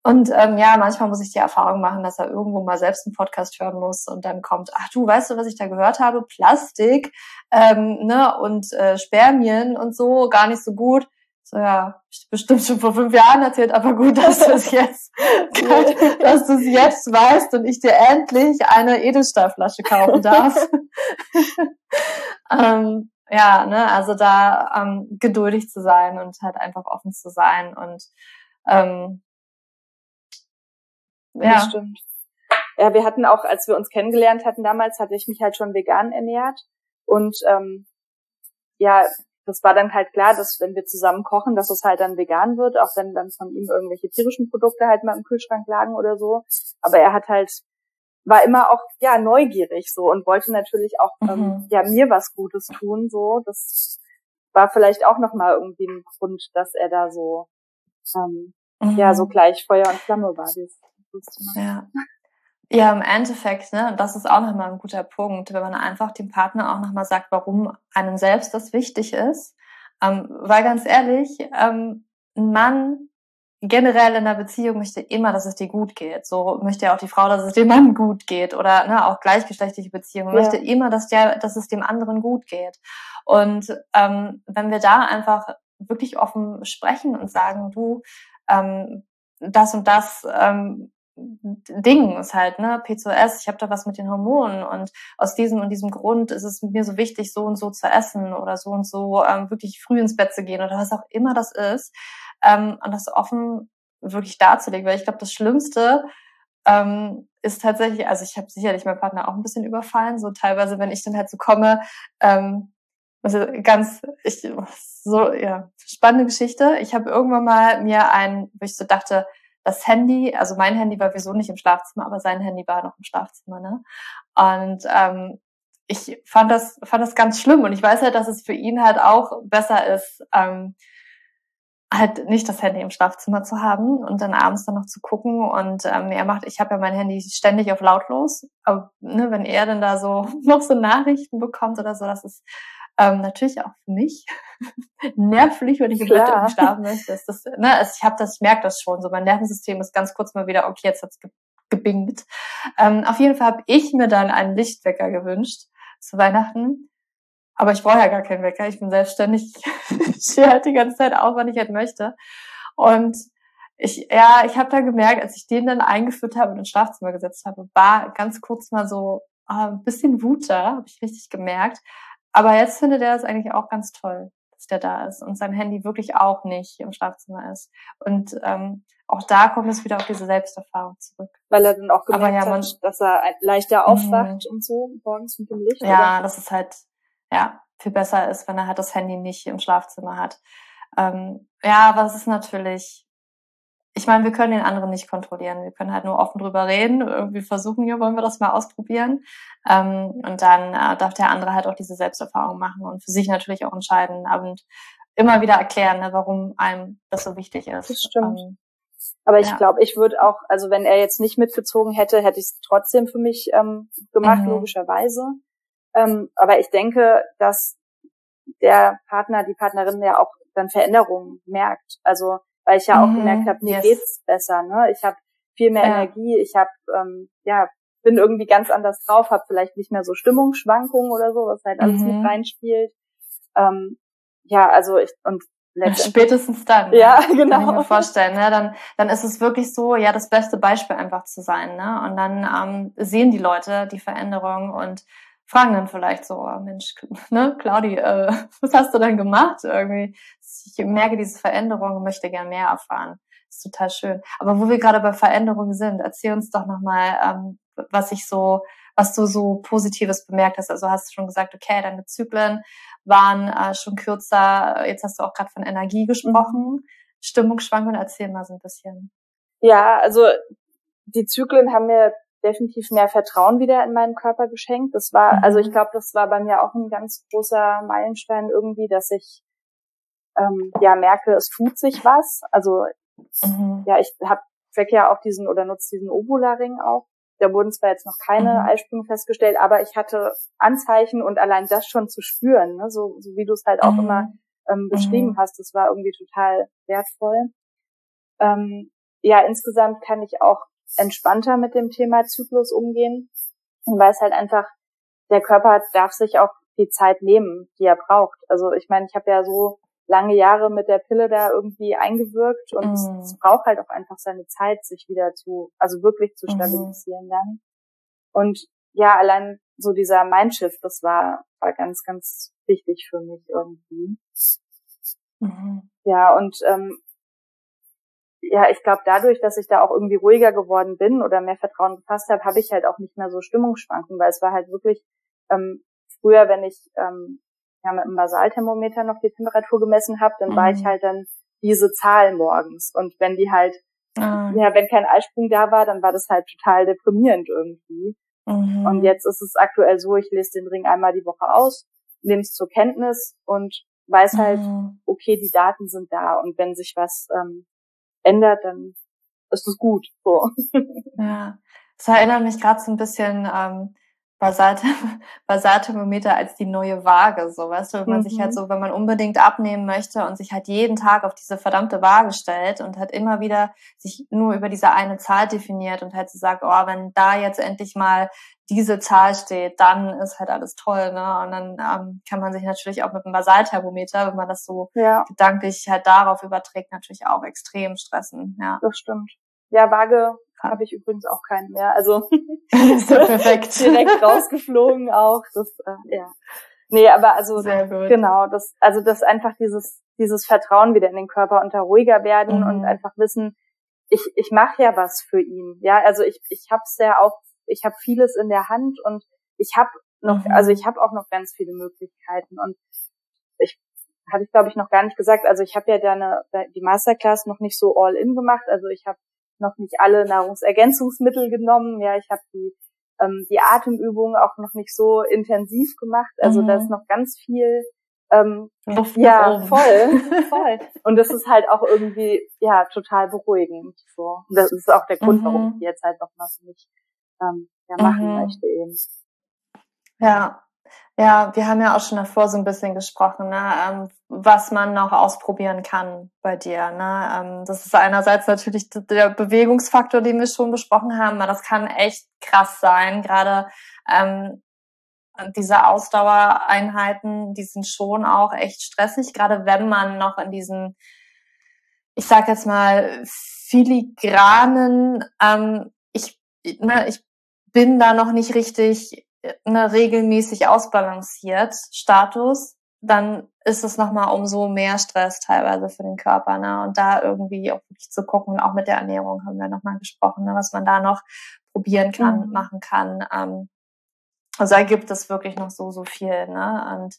Und ähm, ja, manchmal muss ich die Erfahrung machen, dass er irgendwo mal selbst einen Podcast hören muss und dann kommt, ach du, weißt du, was ich da gehört habe? Plastik ähm, ne, und äh, Spermien und so, gar nicht so gut. So, ja, ich bestimmt schon vor fünf Jahren erzählt, aber gut, (laughs) dass du es jetzt, dass du es jetzt weißt und ich dir endlich eine Edelstahlflasche kaufen darf. (laughs) ähm, ja, ne, also da ähm, geduldig zu sein und halt einfach offen zu sein und ähm, ja. Das stimmt. Ja, wir hatten auch, als wir uns kennengelernt hatten damals, hatte ich mich halt schon vegan ernährt und ähm, ja, das war dann halt klar, dass wenn wir zusammen kochen, dass es halt dann vegan wird, auch wenn dann von ihm irgendwelche tierischen Produkte halt mal im Kühlschrank lagen oder so. Aber er hat halt war immer auch ja neugierig so und wollte natürlich auch ähm, mhm. ähm, ja mir was Gutes tun so. Das war vielleicht auch noch mal irgendwie ein Grund, dass er da so ähm, mhm. ja so gleich Feuer und Flamme war. ja. Ja, im Endeffekt, ne, und das ist auch nochmal ein guter Punkt, wenn man einfach dem Partner auch nochmal sagt, warum einem selbst das wichtig ist. Ähm, weil ganz ehrlich, ähm, ein Mann generell in einer Beziehung möchte immer, dass es dir gut geht. So möchte ja auch die Frau, dass es dem Mann gut geht oder ne, auch gleichgeschlechtliche Beziehungen ja. möchte immer, dass der, dass es dem anderen gut geht. Und ähm, wenn wir da einfach wirklich offen sprechen und sagen, du, ähm, das und das ähm, Ding ist halt, ne, P2S, ich habe da was mit den Hormonen und aus diesem und diesem Grund ist es mir so wichtig, so und so zu essen oder so und so ähm, wirklich früh ins Bett zu gehen oder was auch immer das ist ähm, und das offen wirklich darzulegen, weil ich glaube, das Schlimmste ähm, ist tatsächlich, also ich habe sicherlich meinen Partner auch ein bisschen überfallen, so teilweise, wenn ich dann halt so komme, ähm, also ganz, ich, so, ja, spannende Geschichte. Ich habe irgendwann mal mir ein, wo ich so dachte, das Handy, also mein Handy war wieso nicht im Schlafzimmer, aber sein Handy war noch im Schlafzimmer, ne? Und ähm, ich fand das, fand das ganz schlimm und ich weiß halt, dass es für ihn halt auch besser ist, ähm, halt nicht das Handy im Schlafzimmer zu haben und dann abends dann noch zu gucken und ähm, er macht, ich habe ja mein Handy ständig auf lautlos, aber ne, wenn er dann da so (laughs) noch so Nachrichten bekommt oder so, das ist ähm, natürlich auch für mich (laughs) nervlich, wenn ich im Bett schlafen möchte. Ist das, ne, also ich habe das, ich merke das schon. So mein Nervensystem ist ganz kurz mal wieder, okay, jetzt hat's ge gebingt. Ähm, auf jeden Fall habe ich mir dann einen Lichtwecker gewünscht zu Weihnachten. Aber ich brauche ja gar keinen Wecker. Ich bin selbstständig. (laughs) ich stehe halt die ganze Zeit auf, wann ich halt möchte. Und ich, ja, ich habe da gemerkt, als ich den dann eingeführt habe und ins Schlafzimmer gesetzt habe, war ganz kurz mal so äh, ein bisschen Wut da, habe ich richtig gemerkt. Aber jetzt findet er das eigentlich auch ganz toll, dass der da ist und sein Handy wirklich auch nicht im Schlafzimmer ist. Und ähm, auch da kommt es wieder auf diese Selbsterfahrung zurück. Weil er dann auch gemerkt ja, man, hat, dass er leichter aufwacht mhm. und so morgens mit dem Licht. Ja, oder? das ist halt ja viel besser ist, wenn er halt das Handy nicht im Schlafzimmer hat. Ähm, ja, aber es ist natürlich ich meine, wir können den anderen nicht kontrollieren. Wir können halt nur offen drüber reden, irgendwie versuchen, ja, wollen wir das mal ausprobieren. Ähm, und dann äh, darf der andere halt auch diese Selbsterfahrung machen und für sich natürlich auch entscheiden und immer wieder erklären, ne, warum einem das so wichtig ist. Das stimmt. Ähm, aber ich ja. glaube, ich würde auch, also wenn er jetzt nicht mitgezogen hätte, hätte ich es trotzdem für mich ähm, gemacht, mhm. logischerweise. Ähm, aber ich denke, dass der Partner, die Partnerin ja auch dann Veränderungen merkt. Also weil ich ja auch mhm, gemerkt habe, mir yes. geht's besser. Ne? Ich habe viel mehr ja. Energie, ich habe ähm, ja bin irgendwie ganz anders drauf, habe vielleicht nicht mehr so Stimmungsschwankungen oder so, was halt alles mhm. mit reinspielt. Ähm, ja, also ich und Spätestens dann. Ja, genau. (laughs) Kann ich mir vorstellen. Ne? Dann, dann ist es wirklich so, ja, das beste Beispiel einfach zu sein. Ne? Und dann ähm, sehen die Leute die Veränderung und fragen dann vielleicht so, oh, Mensch, (laughs) ne, Claudi, äh, (laughs) was hast du denn gemacht? Irgendwie, ich merke diese Veränderung und möchte gern mehr erfahren. Das ist total schön. Aber wo wir gerade bei Veränderungen sind, erzähl uns doch nochmal, ähm, was ich so, was du so Positives bemerkt hast. Also hast du schon gesagt, okay, deine Zyklen waren äh, schon kürzer. Jetzt hast du auch gerade von Energie gesprochen. Mhm. Stimmungsschwankungen, erzähl mal so ein bisschen. Ja, also die Zyklen haben mir definitiv mehr Vertrauen wieder in meinen Körper geschenkt. Das war, mhm. also ich glaube, das war bei mir auch ein ganz großer Meilenstein irgendwie, dass ich ähm, ja merke, es tut sich was. Also mhm. ja, ich habe track ja auch diesen oder nutze diesen Ovula-Ring auch. Da wurden zwar jetzt noch keine mhm. Eisprünge festgestellt, aber ich hatte Anzeichen und allein das schon zu spüren, ne? so, so wie du es halt auch mhm. immer ähm, beschrieben mhm. hast, das war irgendwie total wertvoll. Ähm, ja, insgesamt kann ich auch entspannter mit dem Thema Zyklus umgehen und weiß halt einfach, der Körper darf sich auch die Zeit nehmen, die er braucht. Also ich meine, ich habe ja so lange Jahre mit der Pille da irgendwie eingewirkt und mm. es, braucht halt auch einfach seine Zeit, sich wieder zu, also wirklich zu mhm. stabilisieren mm. dann. Und ja, allein so dieser Mindshift, das war, war ganz, ganz wichtig für mich irgendwie. Mhm. Ja, und ähm, ja, ich glaube, dadurch, dass ich da auch irgendwie ruhiger geworden bin oder mehr Vertrauen gefasst habe, habe ich halt auch nicht mehr so Stimmungsschwankungen, weil es war halt wirklich ähm, früher, wenn ich ähm, ja, mit dem Basalthermometer noch die Temperatur gemessen habe, dann mhm. war ich mhm. halt dann diese Zahl morgens. Und wenn die halt, ah. ja, wenn kein Eisprung da war, dann war das halt total deprimierend irgendwie. Mhm. Und jetzt ist es aktuell so, ich lese den Ring einmal die Woche aus, nehme es zur Kenntnis und weiß halt, mhm. okay, die Daten sind da und wenn sich was ähm, ändert, dann ist es gut. So. (laughs) Ja, das erinnert mich gerade so ein bisschen ähm, Basalt, (laughs) Basalthermometer als die neue Waage, so weißt du, wenn man mhm. sich halt mhm. so, wenn man unbedingt abnehmen möchte und sich halt jeden Tag auf diese verdammte Waage stellt und halt immer wieder sich nur über diese eine Zahl definiert und halt so sagt, oh, wenn da jetzt endlich mal diese Zahl steht, dann ist halt alles toll, ne? Und dann ähm, kann man sich natürlich auch mit dem Basalthermometer, wenn man das so ja. gedanklich halt darauf überträgt, natürlich auch extrem stressen. Ja, das stimmt. Ja, Waage habe ich übrigens auch keinen mehr. Also (laughs) (laughs) ist perfekt. direkt rausgeflogen auch. Das, äh, ja. Nee, aber also genau, das, also das einfach dieses, dieses Vertrauen wieder in den Körper und da ruhiger werden mhm. und einfach wissen, ich, ich mache ja was für ihn. Ja, also ich, ich hab's ja auch, ich habe vieles in der Hand und ich habe noch, mhm. also ich habe auch noch ganz viele Möglichkeiten und ich hatte ich glaube ich noch gar nicht gesagt, also ich habe ja deine, die Masterclass noch nicht so all in gemacht, also ich habe noch nicht alle Nahrungsergänzungsmittel genommen. Ja, ich habe die ähm, die Atemübungen auch noch nicht so intensiv gemacht. Also mhm. da ist noch ganz viel ähm, ja voll, (laughs) voll. Und das ist halt auch irgendwie ja total beruhigend. So, und das ist auch der Grund, mhm. warum ich jetzt halt noch mal für mich ähm, ja, machen mhm. möchte eben. Ja, ja, wir haben ja auch schon davor so ein bisschen gesprochen, ne, ähm, was man noch ausprobieren kann bei dir. Ne? Ähm, das ist einerseits natürlich der Bewegungsfaktor, den wir schon besprochen haben, aber das kann echt krass sein. Gerade ähm, diese Ausdauereinheiten, die sind schon auch echt stressig, gerade wenn man noch in diesen, ich sag jetzt mal, filigranen, ähm, ich, ne, ich bin da noch nicht richtig ne, regelmäßig ausbalanciert Status, dann ist es nochmal umso mehr Stress teilweise für den Körper. Ne? Und da irgendwie auch wirklich zu gucken, auch mit der Ernährung haben wir nochmal gesprochen, ne? was man da noch probieren kann, mhm. machen kann. Ähm, also da gibt es wirklich noch so, so viel. Ne? Und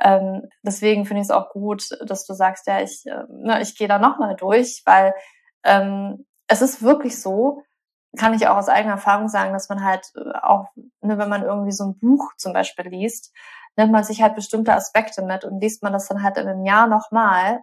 ähm, deswegen finde ich es auch gut, dass du sagst, ja, ich, äh, ne, ich gehe da nochmal durch, weil ähm, es ist wirklich so, kann ich auch aus eigener Erfahrung sagen, dass man halt äh, auch, ne, wenn man irgendwie so ein Buch zum Beispiel liest, nimmt man sich halt bestimmte Aspekte mit und liest man das dann halt in einem Jahr nochmal,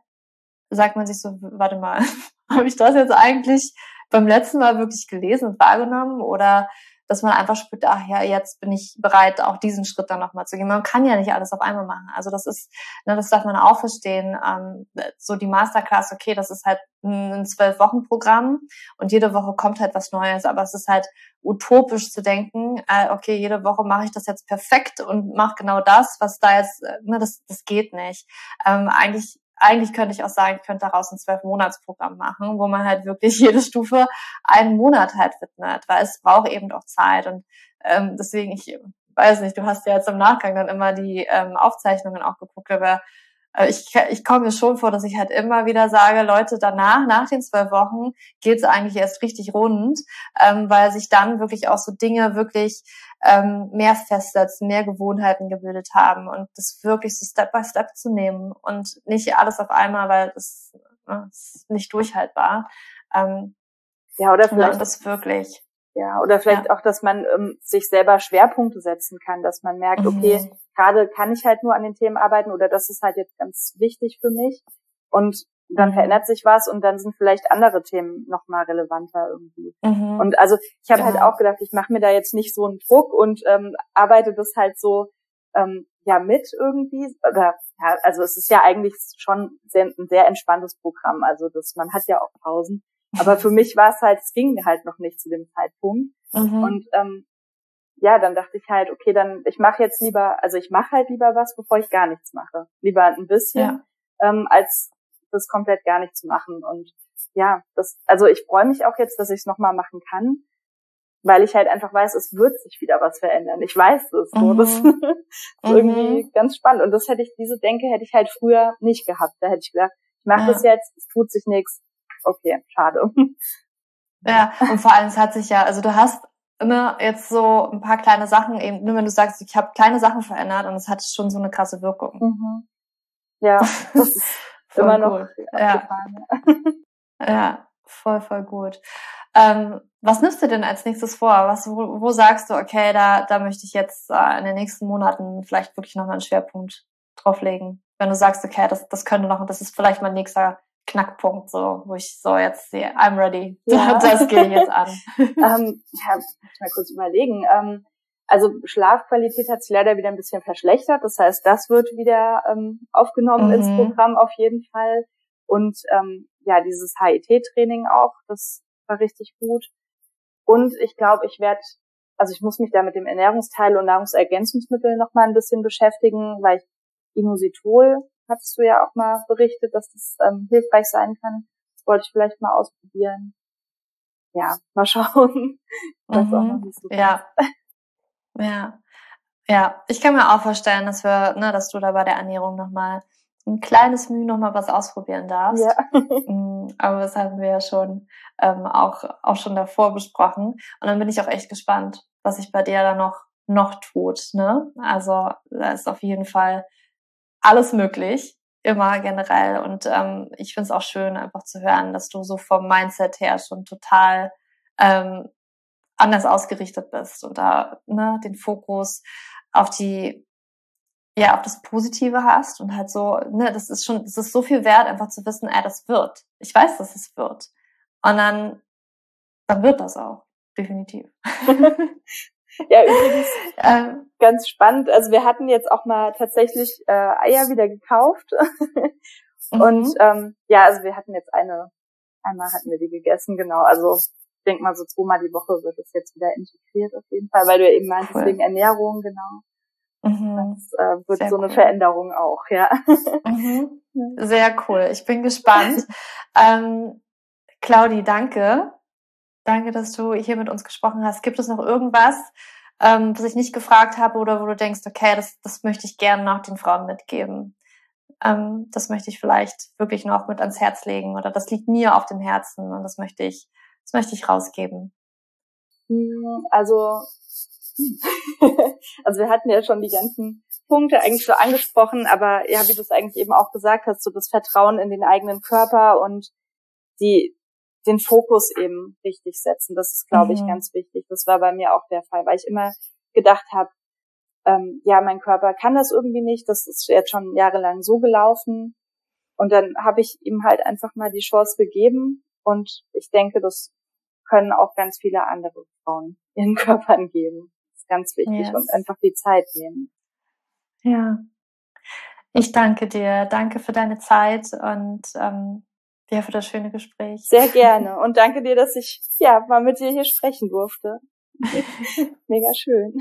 sagt man sich so, warte mal, (laughs) habe ich das jetzt eigentlich beim letzten Mal wirklich gelesen und wahrgenommen oder dass man einfach spürt, ach ja, jetzt bin ich bereit, auch diesen Schritt dann nochmal zu gehen. Man kann ja nicht alles auf einmal machen. Also das ist, ne, das darf man auch verstehen. Ähm, so die Masterclass, okay, das ist halt ein Zwölf-Wochen-Programm und jede Woche kommt halt was Neues, aber es ist halt utopisch zu denken, äh, okay, jede Woche mache ich das jetzt perfekt und mache genau das, was da jetzt, äh, ne, das, das geht nicht. Ähm, eigentlich eigentlich könnte ich auch sagen, ich könnte daraus ein Zwölf-Monats-Programm machen, wo man halt wirklich (laughs) jede Stufe einen Monat halt widmet, weil es braucht eben auch Zeit. Und ähm, deswegen, ich weiß nicht, du hast ja jetzt im Nachgang dann immer die ähm, Aufzeichnungen auch geguckt, aber ich, ich komme mir schon vor, dass ich halt immer wieder sage, Leute, danach, nach den zwölf Wochen, geht es eigentlich erst richtig rund, ähm, weil sich dann wirklich auch so Dinge wirklich ähm, mehr festsetzen, mehr Gewohnheiten gebildet haben und das wirklich so Step by Step zu nehmen und nicht alles auf einmal, weil das, ne, ist nicht durchhaltbar. Ähm, ja, oder vielleicht das wirklich. Ja, oder vielleicht ja. auch, dass man ähm, sich selber Schwerpunkte setzen kann, dass man merkt, mhm. okay, gerade kann ich halt nur an den Themen arbeiten oder das ist halt jetzt ganz wichtig für mich. Und dann mhm. verändert sich was und dann sind vielleicht andere Themen nochmal relevanter irgendwie. Mhm. Und also ich habe halt ja. halt auch gedacht, ich mache mir da jetzt nicht so einen Druck und ähm, arbeite das halt so ähm, ja mit irgendwie. Oder ja, also es ist ja eigentlich schon sehr, ein sehr entspanntes Programm. Also das, man hat ja auch Pausen. Aber für mich war es halt, es ging halt noch nicht zu dem Zeitpunkt. Mhm. Und ähm, ja, dann dachte ich halt, okay, dann ich mache jetzt lieber, also ich mache halt lieber was, bevor ich gar nichts mache. Lieber ein bisschen, ja. ähm, als das komplett gar nicht zu machen. Und ja, das, also ich freue mich auch jetzt, dass ich es nochmal machen kann, weil ich halt einfach weiß, es wird sich wieder was verändern. Ich weiß es. So. Mhm. Das (laughs) ist mhm. irgendwie ganz spannend. Und das hätte ich, diese Denke hätte ich halt früher nicht gehabt. Da hätte ich gedacht, ich mache ja. das jetzt, es tut sich nichts. Okay, schade. Ja, und vor allem es hat sich ja, also du hast immer jetzt so ein paar kleine Sachen eben, nur wenn du sagst, ich habe kleine Sachen verändert und es hat schon so eine krasse Wirkung. Mhm. Ja, (laughs) das ist immer noch gut. Ja. ja, voll, voll gut. Ähm, was nimmst du denn als nächstes vor? Was, wo, wo sagst du, okay, da, da möchte ich jetzt äh, in den nächsten Monaten vielleicht wirklich nochmal einen Schwerpunkt drauflegen? Wenn du sagst, okay, das, das könnte noch, das ist vielleicht mein nächster Knackpunkt, so, wo ich so jetzt sehe, I'm ready. Ja. (laughs) Das gehe ich jetzt an. (laughs) ähm, ja, muss ich mal kurz überlegen. Ähm, also Schlafqualität hat sich leider wieder ein bisschen verschlechtert. Das heißt, das wird wieder ähm, aufgenommen mhm. ins Programm auf jeden Fall. Und ähm, ja, dieses HIT-Training auch, das war richtig gut. Und ich glaube, ich werde, also ich muss mich da mit dem Ernährungsteil und Nahrungsergänzungsmittel noch mal ein bisschen beschäftigen, weil ich Inositol, hattest du ja auch mal berichtet, dass das ähm, hilfreich sein kann. Das wollte ich vielleicht mal ausprobieren. Ja, mal (laughs) schauen. Mhm. auch noch so ja. (laughs) Ja. Ja, ich kann mir auch vorstellen, dass wir, ne, dass du da bei der Ernährung nochmal ein kleines Mühe nochmal was ausprobieren darfst. Ja. (laughs) Mm, aber das haben wir ja schon ähm, auch, auch schon davor besprochen. Und dann bin ich auch echt gespannt, was sich bei dir da noch, noch tut. Ne? Also da ist auf jeden Fall alles möglich, immer generell. Und ähm, ich finde es auch schön, einfach zu hören, dass du so vom Mindset her schon total ähm, anders ausgerichtet bist und da ne, den Fokus auf die ja auf das Positive hast und halt so ne das ist schon das ist so viel wert einfach zu wissen ey, das wird. Ich weiß dass es wird. Und dann dann wird das auch definitiv (laughs) (laughs) ja übrigens ähm, ganz spannend also wir hatten jetzt auch mal tatsächlich äh, Eier wieder gekauft (laughs) und mhm. ähm, ja also wir hatten jetzt eine einmal hatten wir die gegessen genau also denke mal, so zweimal die Woche wird es jetzt wieder integriert auf jeden Fall, weil du ja eben meinst, cool. wegen Ernährung, genau. Mhm. Das äh, wird Sehr so eine Veränderung auch, ja. (laughs) Mhm. Sehr cool. Ich bin gespannt. ähm, Claudi, danke. Danke, dass du hier mit uns gesprochen hast. Gibt es noch irgendwas, ähm, was ich nicht gefragt habe oder wo du denkst, okay, das, das möchte ich gerne noch den Frauen mitgeben? Ähm, das möchte ich vielleicht wirklich noch mit ans Herz legen oder das liegt mir auf dem Herzen und das möchte ich was möchte ich rausgeben? Hm, also, (laughs) also wir hatten ja schon die ganzen Punkte eigentlich so angesprochen, aber ja, wie du es eigentlich eben auch gesagt hast, so das Vertrauen in den eigenen Körper und die den Fokus eben richtig setzen. Das ist, glaube mhm. ich, ganz wichtig. Das war bei mir auch der Fall, weil ich immer gedacht habe, ähm, ja, mein Körper kann das irgendwie nicht. Das ist jetzt schon jahrelang so gelaufen. Und dann habe ich ihm halt einfach mal die Chance gegeben. Und ich denke, das können auch ganz viele andere Frauen (laughs) ihren Körpern geben. Das ist ganz wichtig yes. und einfach die Zeit nehmen. Ja. Ich danke dir. Danke für deine Zeit und ähm, ja, für das schöne Gespräch. Sehr gerne. Und danke dir, dass ich ja mal mit dir hier sprechen durfte. (laughs) Mega schön.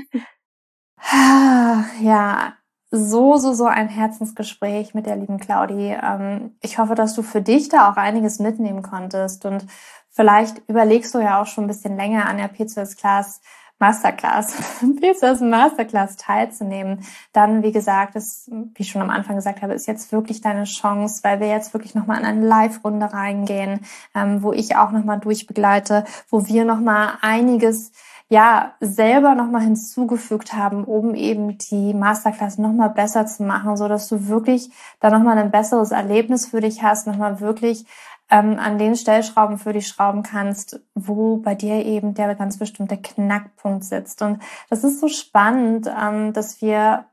Ja, so, so, so ein Herzensgespräch mit der lieben Claudi. Ähm, ich hoffe, dass du für dich da auch einiges mitnehmen konntest und vielleicht überlegst du ja auch schon ein bisschen länger an der P2S Class Masterclass, (laughs) P2S Masterclass teilzunehmen. Dann, wie gesagt, ist, wie ich schon am Anfang gesagt habe, ist jetzt wirklich deine Chance, weil wir jetzt wirklich nochmal in eine Live-Runde reingehen, ähm, wo ich auch nochmal durchbegleite, wo wir nochmal einiges ja selber nochmal hinzugefügt haben, um eben die Masterclass nochmal besser zu machen, so dass du wirklich da nochmal ein besseres Erlebnis für dich hast, nochmal wirklich ähm, an den Stellschrauben für dich schrauben kannst, wo bei dir eben der ganz bestimmte Knackpunkt sitzt. Und das ist so spannend, ähm, dass wir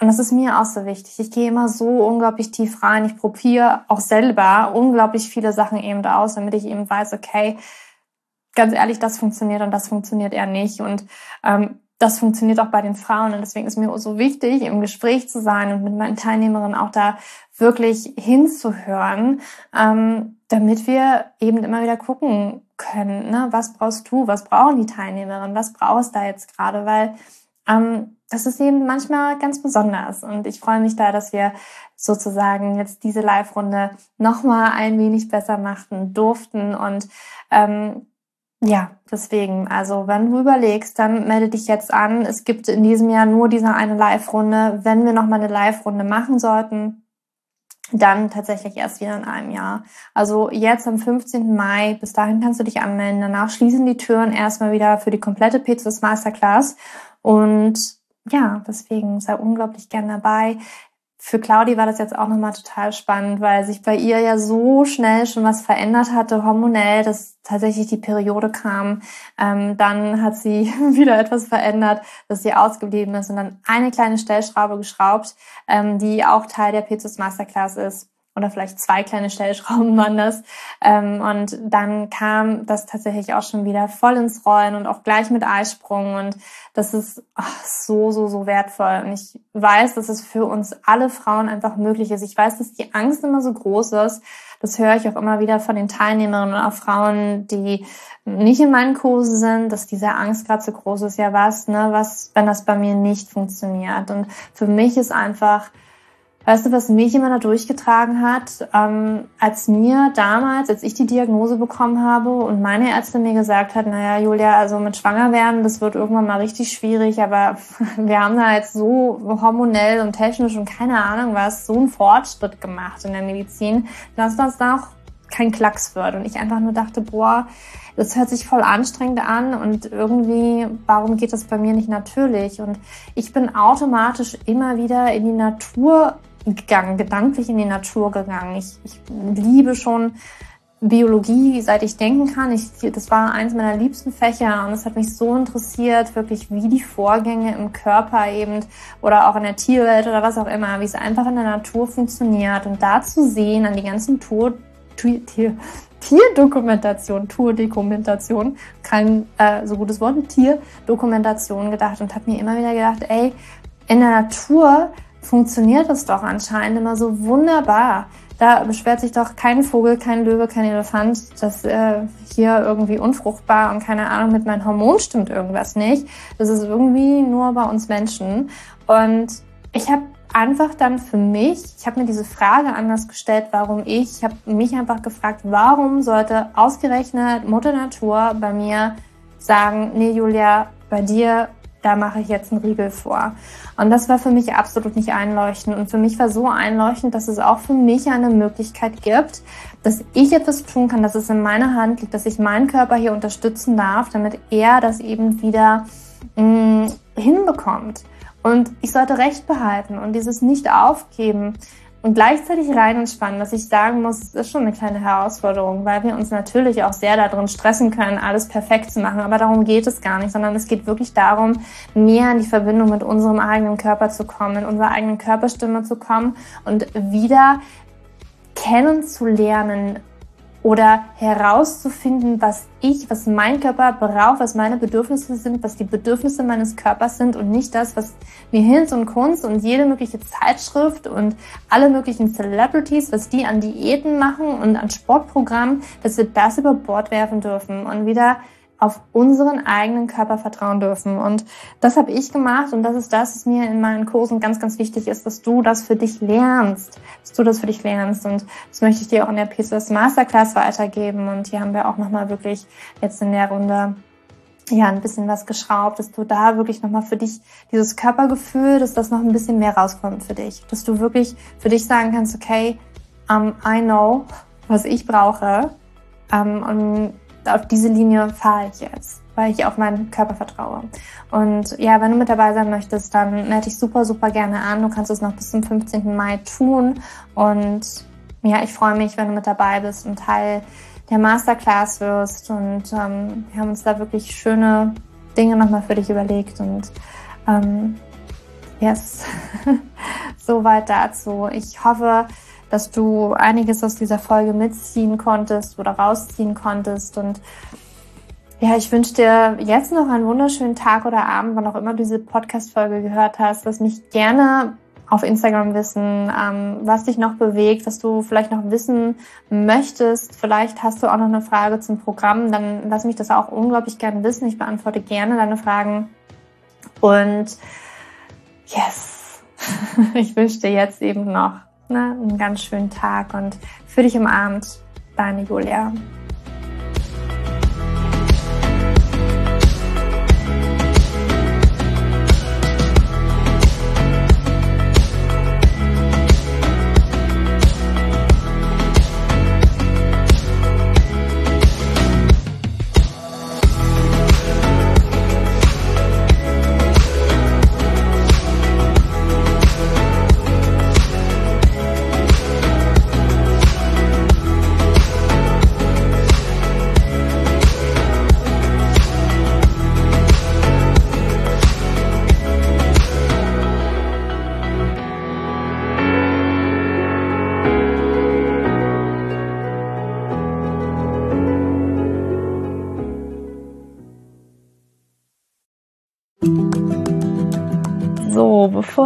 und das ist mir auch so wichtig. Ich gehe immer so unglaublich tief rein. Ich probiere auch selber unglaublich viele Sachen eben da aus, damit ich eben weiß, okay, ganz ehrlich, das funktioniert und das funktioniert eher nicht. Und ähm, das funktioniert auch bei den Frauen. Und deswegen ist mir so wichtig, im Gespräch zu sein und mit meinen Teilnehmerinnen auch da wirklich hinzuhören, ähm, damit wir eben immer wieder gucken können, ne? was brauchst du, was brauchen die Teilnehmerinnen, was brauchst du da jetzt gerade, weil ähm, das ist eben manchmal ganz besonders. Und ich freue mich da, dass wir sozusagen jetzt diese Live-Runde nochmal ein wenig besser machen durften und ähm, ja, deswegen, also wenn du überlegst, dann melde dich jetzt an. Es gibt in diesem Jahr nur diese eine Live-Runde. Wenn wir nochmal eine Live-Runde machen sollten, dann tatsächlich erst wieder in einem Jahr. Also jetzt am 15. Mai, bis dahin kannst du dich anmelden. Danach schließen die Türen erstmal wieder für die komplette Pizzas Masterclass. Und ja, deswegen sei unglaublich gern dabei für Claudi war das jetzt auch nochmal total spannend, weil sich bei ihr ja so schnell schon was verändert hatte, hormonell, dass tatsächlich die Periode kam. Ähm, dann hat sie (laughs) wieder etwas verändert, dass sie ausgeblieben ist und dann eine kleine Stellschraube geschraubt, ähm, die auch Teil der Petrus Masterclass ist oder vielleicht zwei kleine Stellschrauben waren das. Ähm, und dann kam das tatsächlich auch schon wieder voll ins Rollen und auch gleich mit Eisprung. Und das ist ach, so, so, so wertvoll. Und ich weiß, dass es für uns alle Frauen einfach möglich ist. Ich weiß, dass die Angst immer so groß ist. Das höre ich auch immer wieder von den Teilnehmerinnen und auch Frauen, die nicht in meinen Kursen sind, dass diese Angst gerade so groß ist. Ja, was, ne, was, wenn das bei mir nicht funktioniert? Und für mich ist einfach, Weißt du, was mich immer da durchgetragen hat? Ähm, als mir damals, als ich die Diagnose bekommen habe und meine Ärztin mir gesagt hat, naja, Julia, also mit Schwanger werden, das wird irgendwann mal richtig schwierig, aber (laughs) wir haben da jetzt so hormonell und technisch und keine Ahnung was, so einen Fortschritt gemacht in der Medizin, dass das doch kein Klacks wird. Und ich einfach nur dachte, boah, das hört sich voll anstrengend an und irgendwie, warum geht das bei mir nicht natürlich? Und ich bin automatisch immer wieder in die Natur gegangen, gedanklich in die Natur gegangen. Ich, ich liebe schon Biologie, seit ich denken kann. Ich, das war eins meiner liebsten Fächer und es hat mich so interessiert, wirklich wie die Vorgänge im Körper eben oder auch in der Tierwelt oder was auch immer, wie es einfach in der Natur funktioniert und da zu sehen an die ganzen Tier, Tier, Tierdokumentation, Tourdokumentation, kein äh, so gutes Wort, Tierdokumentation gedacht und habe mir immer wieder gedacht, ey, in der Natur funktioniert es doch anscheinend immer so wunderbar. Da beschwert sich doch kein Vogel, kein Löwe, kein Elefant, dass äh, hier irgendwie unfruchtbar und keine Ahnung, mit meinem Hormon stimmt irgendwas nicht. Das ist irgendwie nur bei uns Menschen. Und ich habe einfach dann für mich, ich habe mir diese Frage anders gestellt, warum ich, ich habe mich einfach gefragt, warum sollte ausgerechnet Mutter Natur bei mir sagen, nee Julia, bei dir da mache ich jetzt einen Riegel vor. Und das war für mich absolut nicht einleuchtend. Und für mich war so einleuchtend, dass es auch für mich eine Möglichkeit gibt, dass ich etwas tun kann, dass es in meiner Hand liegt, dass ich meinen Körper hier unterstützen darf, damit er das eben wieder mh, mm, hinbekommt. Und ich sollte Recht behalten und dieses nicht aufgeben und gleichzeitig rein entspannen, was ich sagen muss, ist schon eine kleine Herausforderung, weil wir uns natürlich auch sehr darin stressen können, alles perfekt zu machen. Aber darum geht es gar nicht, sondern es geht wirklich darum, mehr in die Verbindung mit unserem eigenen Körper zu kommen, in unsere eigene Körperstimme zu kommen und wieder kennenzulernen, oder herauszufinden, was ich, was mein Körper braucht, was meine Bedürfnisse sind, was die Bedürfnisse meines Körpers sind und nicht das, was mir Hinz und Kunst und jede mögliche Zeitschrift und alle möglichen Celebrities, was die an Diäten machen und an Sportprogrammen, dass wir das über Bord werfen dürfen und wieder auf unseren eigenen Körper vertrauen dürfen. Und das habe ich gemacht und das ist das, was mir in meinen Kursen ganz, ganz wichtig ist, dass du das für dich lernst, dass du das für dich lernst. Und das möchte ich dir auch in der PCOS Masterclass weitergeben. Und hier haben wir auch nochmal wirklich jetzt in der Runde ja, ein bisschen was geschraubt, dass du da wirklich nochmal für dich dieses Körpergefühl, dass das noch ein bisschen mehr rauskommt für dich. Dass du wirklich für dich sagen kannst, okay, um, I know, was ich brauche. Um, und auf diese Linie fahre ich jetzt, weil ich auf meinen Körper vertraue. Und ja, wenn du mit dabei sein möchtest, dann melde dich super, super gerne an. Du kannst es noch bis zum 15. Mai tun. Und ja, ich freue mich, wenn du mit dabei bist und Teil der Masterclass wirst. Und ähm, wir haben uns da wirklich schöne Dinge nochmal für dich überlegt. Und ähm, yes, (laughs) soweit dazu. Ich hoffe, dass du einiges aus dieser Folge mitziehen konntest oder rausziehen konntest. Und ja, ich wünsche dir jetzt noch einen wunderschönen Tag oder Abend, wann auch immer du diese Podcast-Folge gehört hast. Lass mich gerne auf Instagram wissen, ähm, was dich noch bewegt, was du vielleicht noch wissen möchtest. Vielleicht hast du auch noch eine Frage zum Programm, dann lass mich das auch unglaublich gerne wissen. Ich beantworte gerne deine Fragen. Und yes, (laughs) ich wünsche dir jetzt eben noch ne, einen ganz schönen Tag und für dich umarmt, deine Julia.